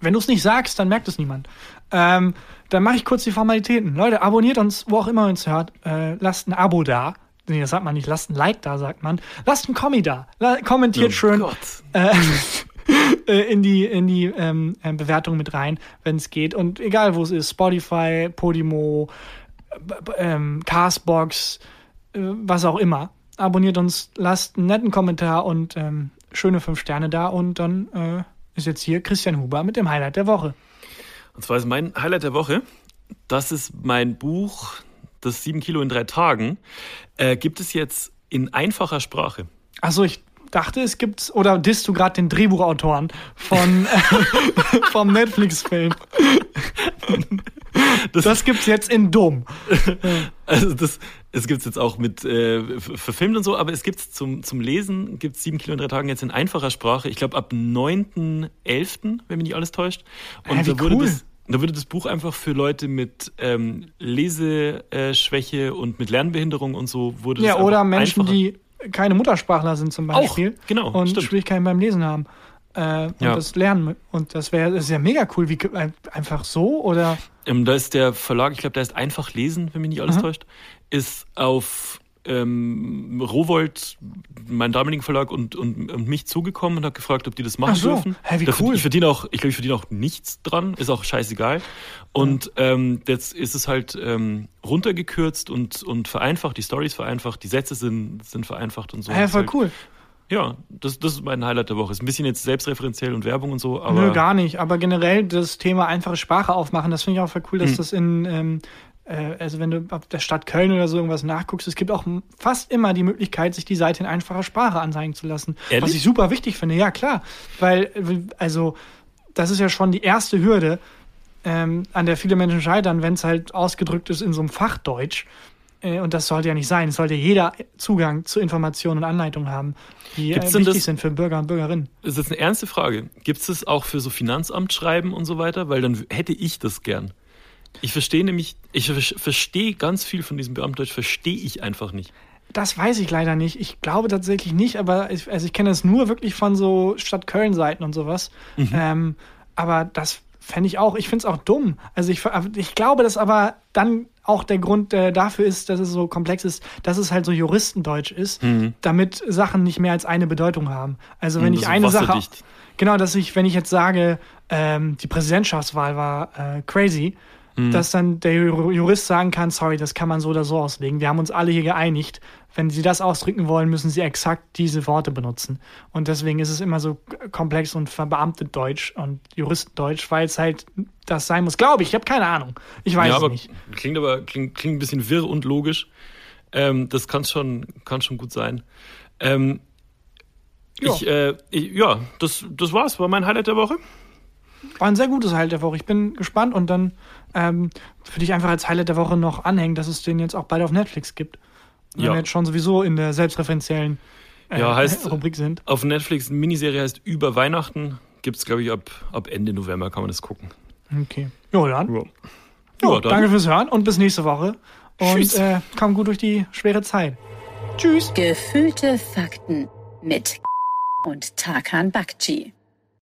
wenn du es nicht sagst, dann merkt es niemand. Ähm, dann mache ich kurz die Formalitäten. Leute, abonniert uns, wo auch immer ihr uns hört. Äh, lasst ein Abo da. Nee, das sagt man nicht. Lasst ein Like da, sagt man. Lasst ein Kommi da. La kommentiert schön Oh Gott. äh, *laughs* äh, in die, in die ähm, äh, Bewertung mit rein, wenn es geht. Und egal, wo es ist. Spotify, Podimo, äh, ähm, Castbox, äh, was auch immer. Abonniert uns, lasst einen netten Kommentar und ähm, schöne fünf Sterne da. Und dann äh, ist jetzt hier Christian Huber mit dem Highlight der Woche. Und zwar ist mein Highlight der Woche, das ist mein Buch, das 7 Kilo in drei Tagen, äh, gibt es jetzt in einfacher Sprache. Achso, ich dachte, es gibt, oder disst du gerade den Drehbuchautoren von, äh, *laughs* vom Netflix-Film? Das, das gibt's jetzt in Dom. Also das, es gibt es jetzt auch mit äh, verfilmt und so, aber es gibt zum, zum Lesen, gibt es 7 Kilo in drei Tagen jetzt in einfacher Sprache. Ich glaube ab 9.11., wenn mich nicht alles täuscht. Und wie da wurde cool. das da würde das Buch einfach für Leute mit ähm, Leseschwäche und mit Lernbehinderung und so wurde Ja, oder Menschen, einfacher. die keine Muttersprachler sind zum Beispiel. genau, Und stimmt. Schwierigkeiten beim Lesen haben. Äh, und Ja. das lernen. Und das wäre das ist ja mega cool. Wie, einfach so oder? Ähm, da ist der Verlag, ich glaube, der ist einfach lesen, wenn mich nicht alles Aha. täuscht, ist auf ähm, Rowold, mein damaligen Verlag, und, und, und mich zugekommen und hat gefragt, ob die das machen Ach so. dürfen. Hä, wie cool. Ich verdiene auch, ich glaube, ich verdiene auch nichts dran, ist auch scheißegal. Und ähm, jetzt ist es halt ähm, runtergekürzt und, und vereinfacht, die Story ist vereinfacht, die Sätze sind, sind vereinfacht und so. Hä, Ist voll halt, cool. Ja, das, das ist mein Highlight der Woche. Ist ein bisschen jetzt selbstreferenziell und Werbung und so, aber. Nö, gar nicht. Aber generell das Thema einfache Sprache aufmachen, das finde ich auch voll cool, dass Hm. das in, ähm, äh, also wenn du auf der Stadt Köln oder so irgendwas nachguckst, es gibt auch fast immer die Möglichkeit, sich die Seite in einfacher Sprache anzeigen zu lassen. Ehrlich? Was ich super wichtig finde, ja klar. Weil, äh, also, das ist ja schon die erste Hürde, ähm, an der viele Menschen scheitern, wenn es halt ausgedrückt ist in so einem Fachdeutsch. Äh, Und das sollte ja nicht sein. Es sollte jeder Zugang zu Informationen und Anleitungen haben, die äh, wichtig das- sind für Bürger und Bürgerinnen. Das ist jetzt eine ernste Frage. Gibt es das auch für so Finanzamtschreiben und so weiter? Weil dann hätte ich das gern. Ich verstehe nämlich, ich ver- verstehe ganz viel von diesem Beamtendeutsch, verstehe ich einfach nicht. Das weiß ich leider nicht. Ich glaube tatsächlich nicht, aber ich, also ich kenne es nur wirklich von so Stadt Köln-Seiten und sowas. Ähm, aber das fände ich auch, ich finde es auch dumm. Also ich, ich glaube, dass aber dann auch der Grund äh, dafür ist, dass es so komplex ist, dass es halt so Juristendeutsch ist, damit Sachen nicht mehr als eine Bedeutung haben. Also wenn Mhm, ich eine Sache, genau, dass ich, wenn ich jetzt sage, ähm, die Präsidentschaftswahl war äh, crazy, Mhm. dass dann der Ju- Jurist sagen kann, sorry, das kann man so oder so auslegen. Wir haben uns alle hier geeinigt. Wenn Sie das ausdrücken wollen, müssen Sie exakt diese Worte benutzen. Und deswegen ist es immer so komplex und verbeamtet Deutsch und Juristendeutsch, weil es halt das sein muss. Glaube ich, ich habe keine Ahnung. Ich weiß ja, es aber nicht. klingt aber klingt, klingt ein bisschen wirr und logisch. Ähm, das kann schon, kann schon gut sein. Ähm, Ja. Ich, äh, ich, ja, das, das war's. War mein Highlight der Woche. War ein sehr gutes Highlight der Woche. Ich bin gespannt und dann ähm, würde ich einfach als Highlight der Woche noch anhängen, dass es den jetzt auch bald auf Netflix gibt. Wenn Ja. wir jetzt schon sowieso in der selbstreferenziellen äh, Ja, heißt- *laughs* Rubrik sind. Auf Netflix eine Miniserie heißt Über Weihnachten. Gibt's glaube ich, ab, ab Ende November kann man das gucken. Okay. Jo, dann. Ja. Jo, Ja, dann. danke fürs Hören und bis nächste Woche. Und Tschüss. äh, komm gut durch die schwere Zeit. Tschüss. Gefühlte Fakten mit und Tarkan Bakci.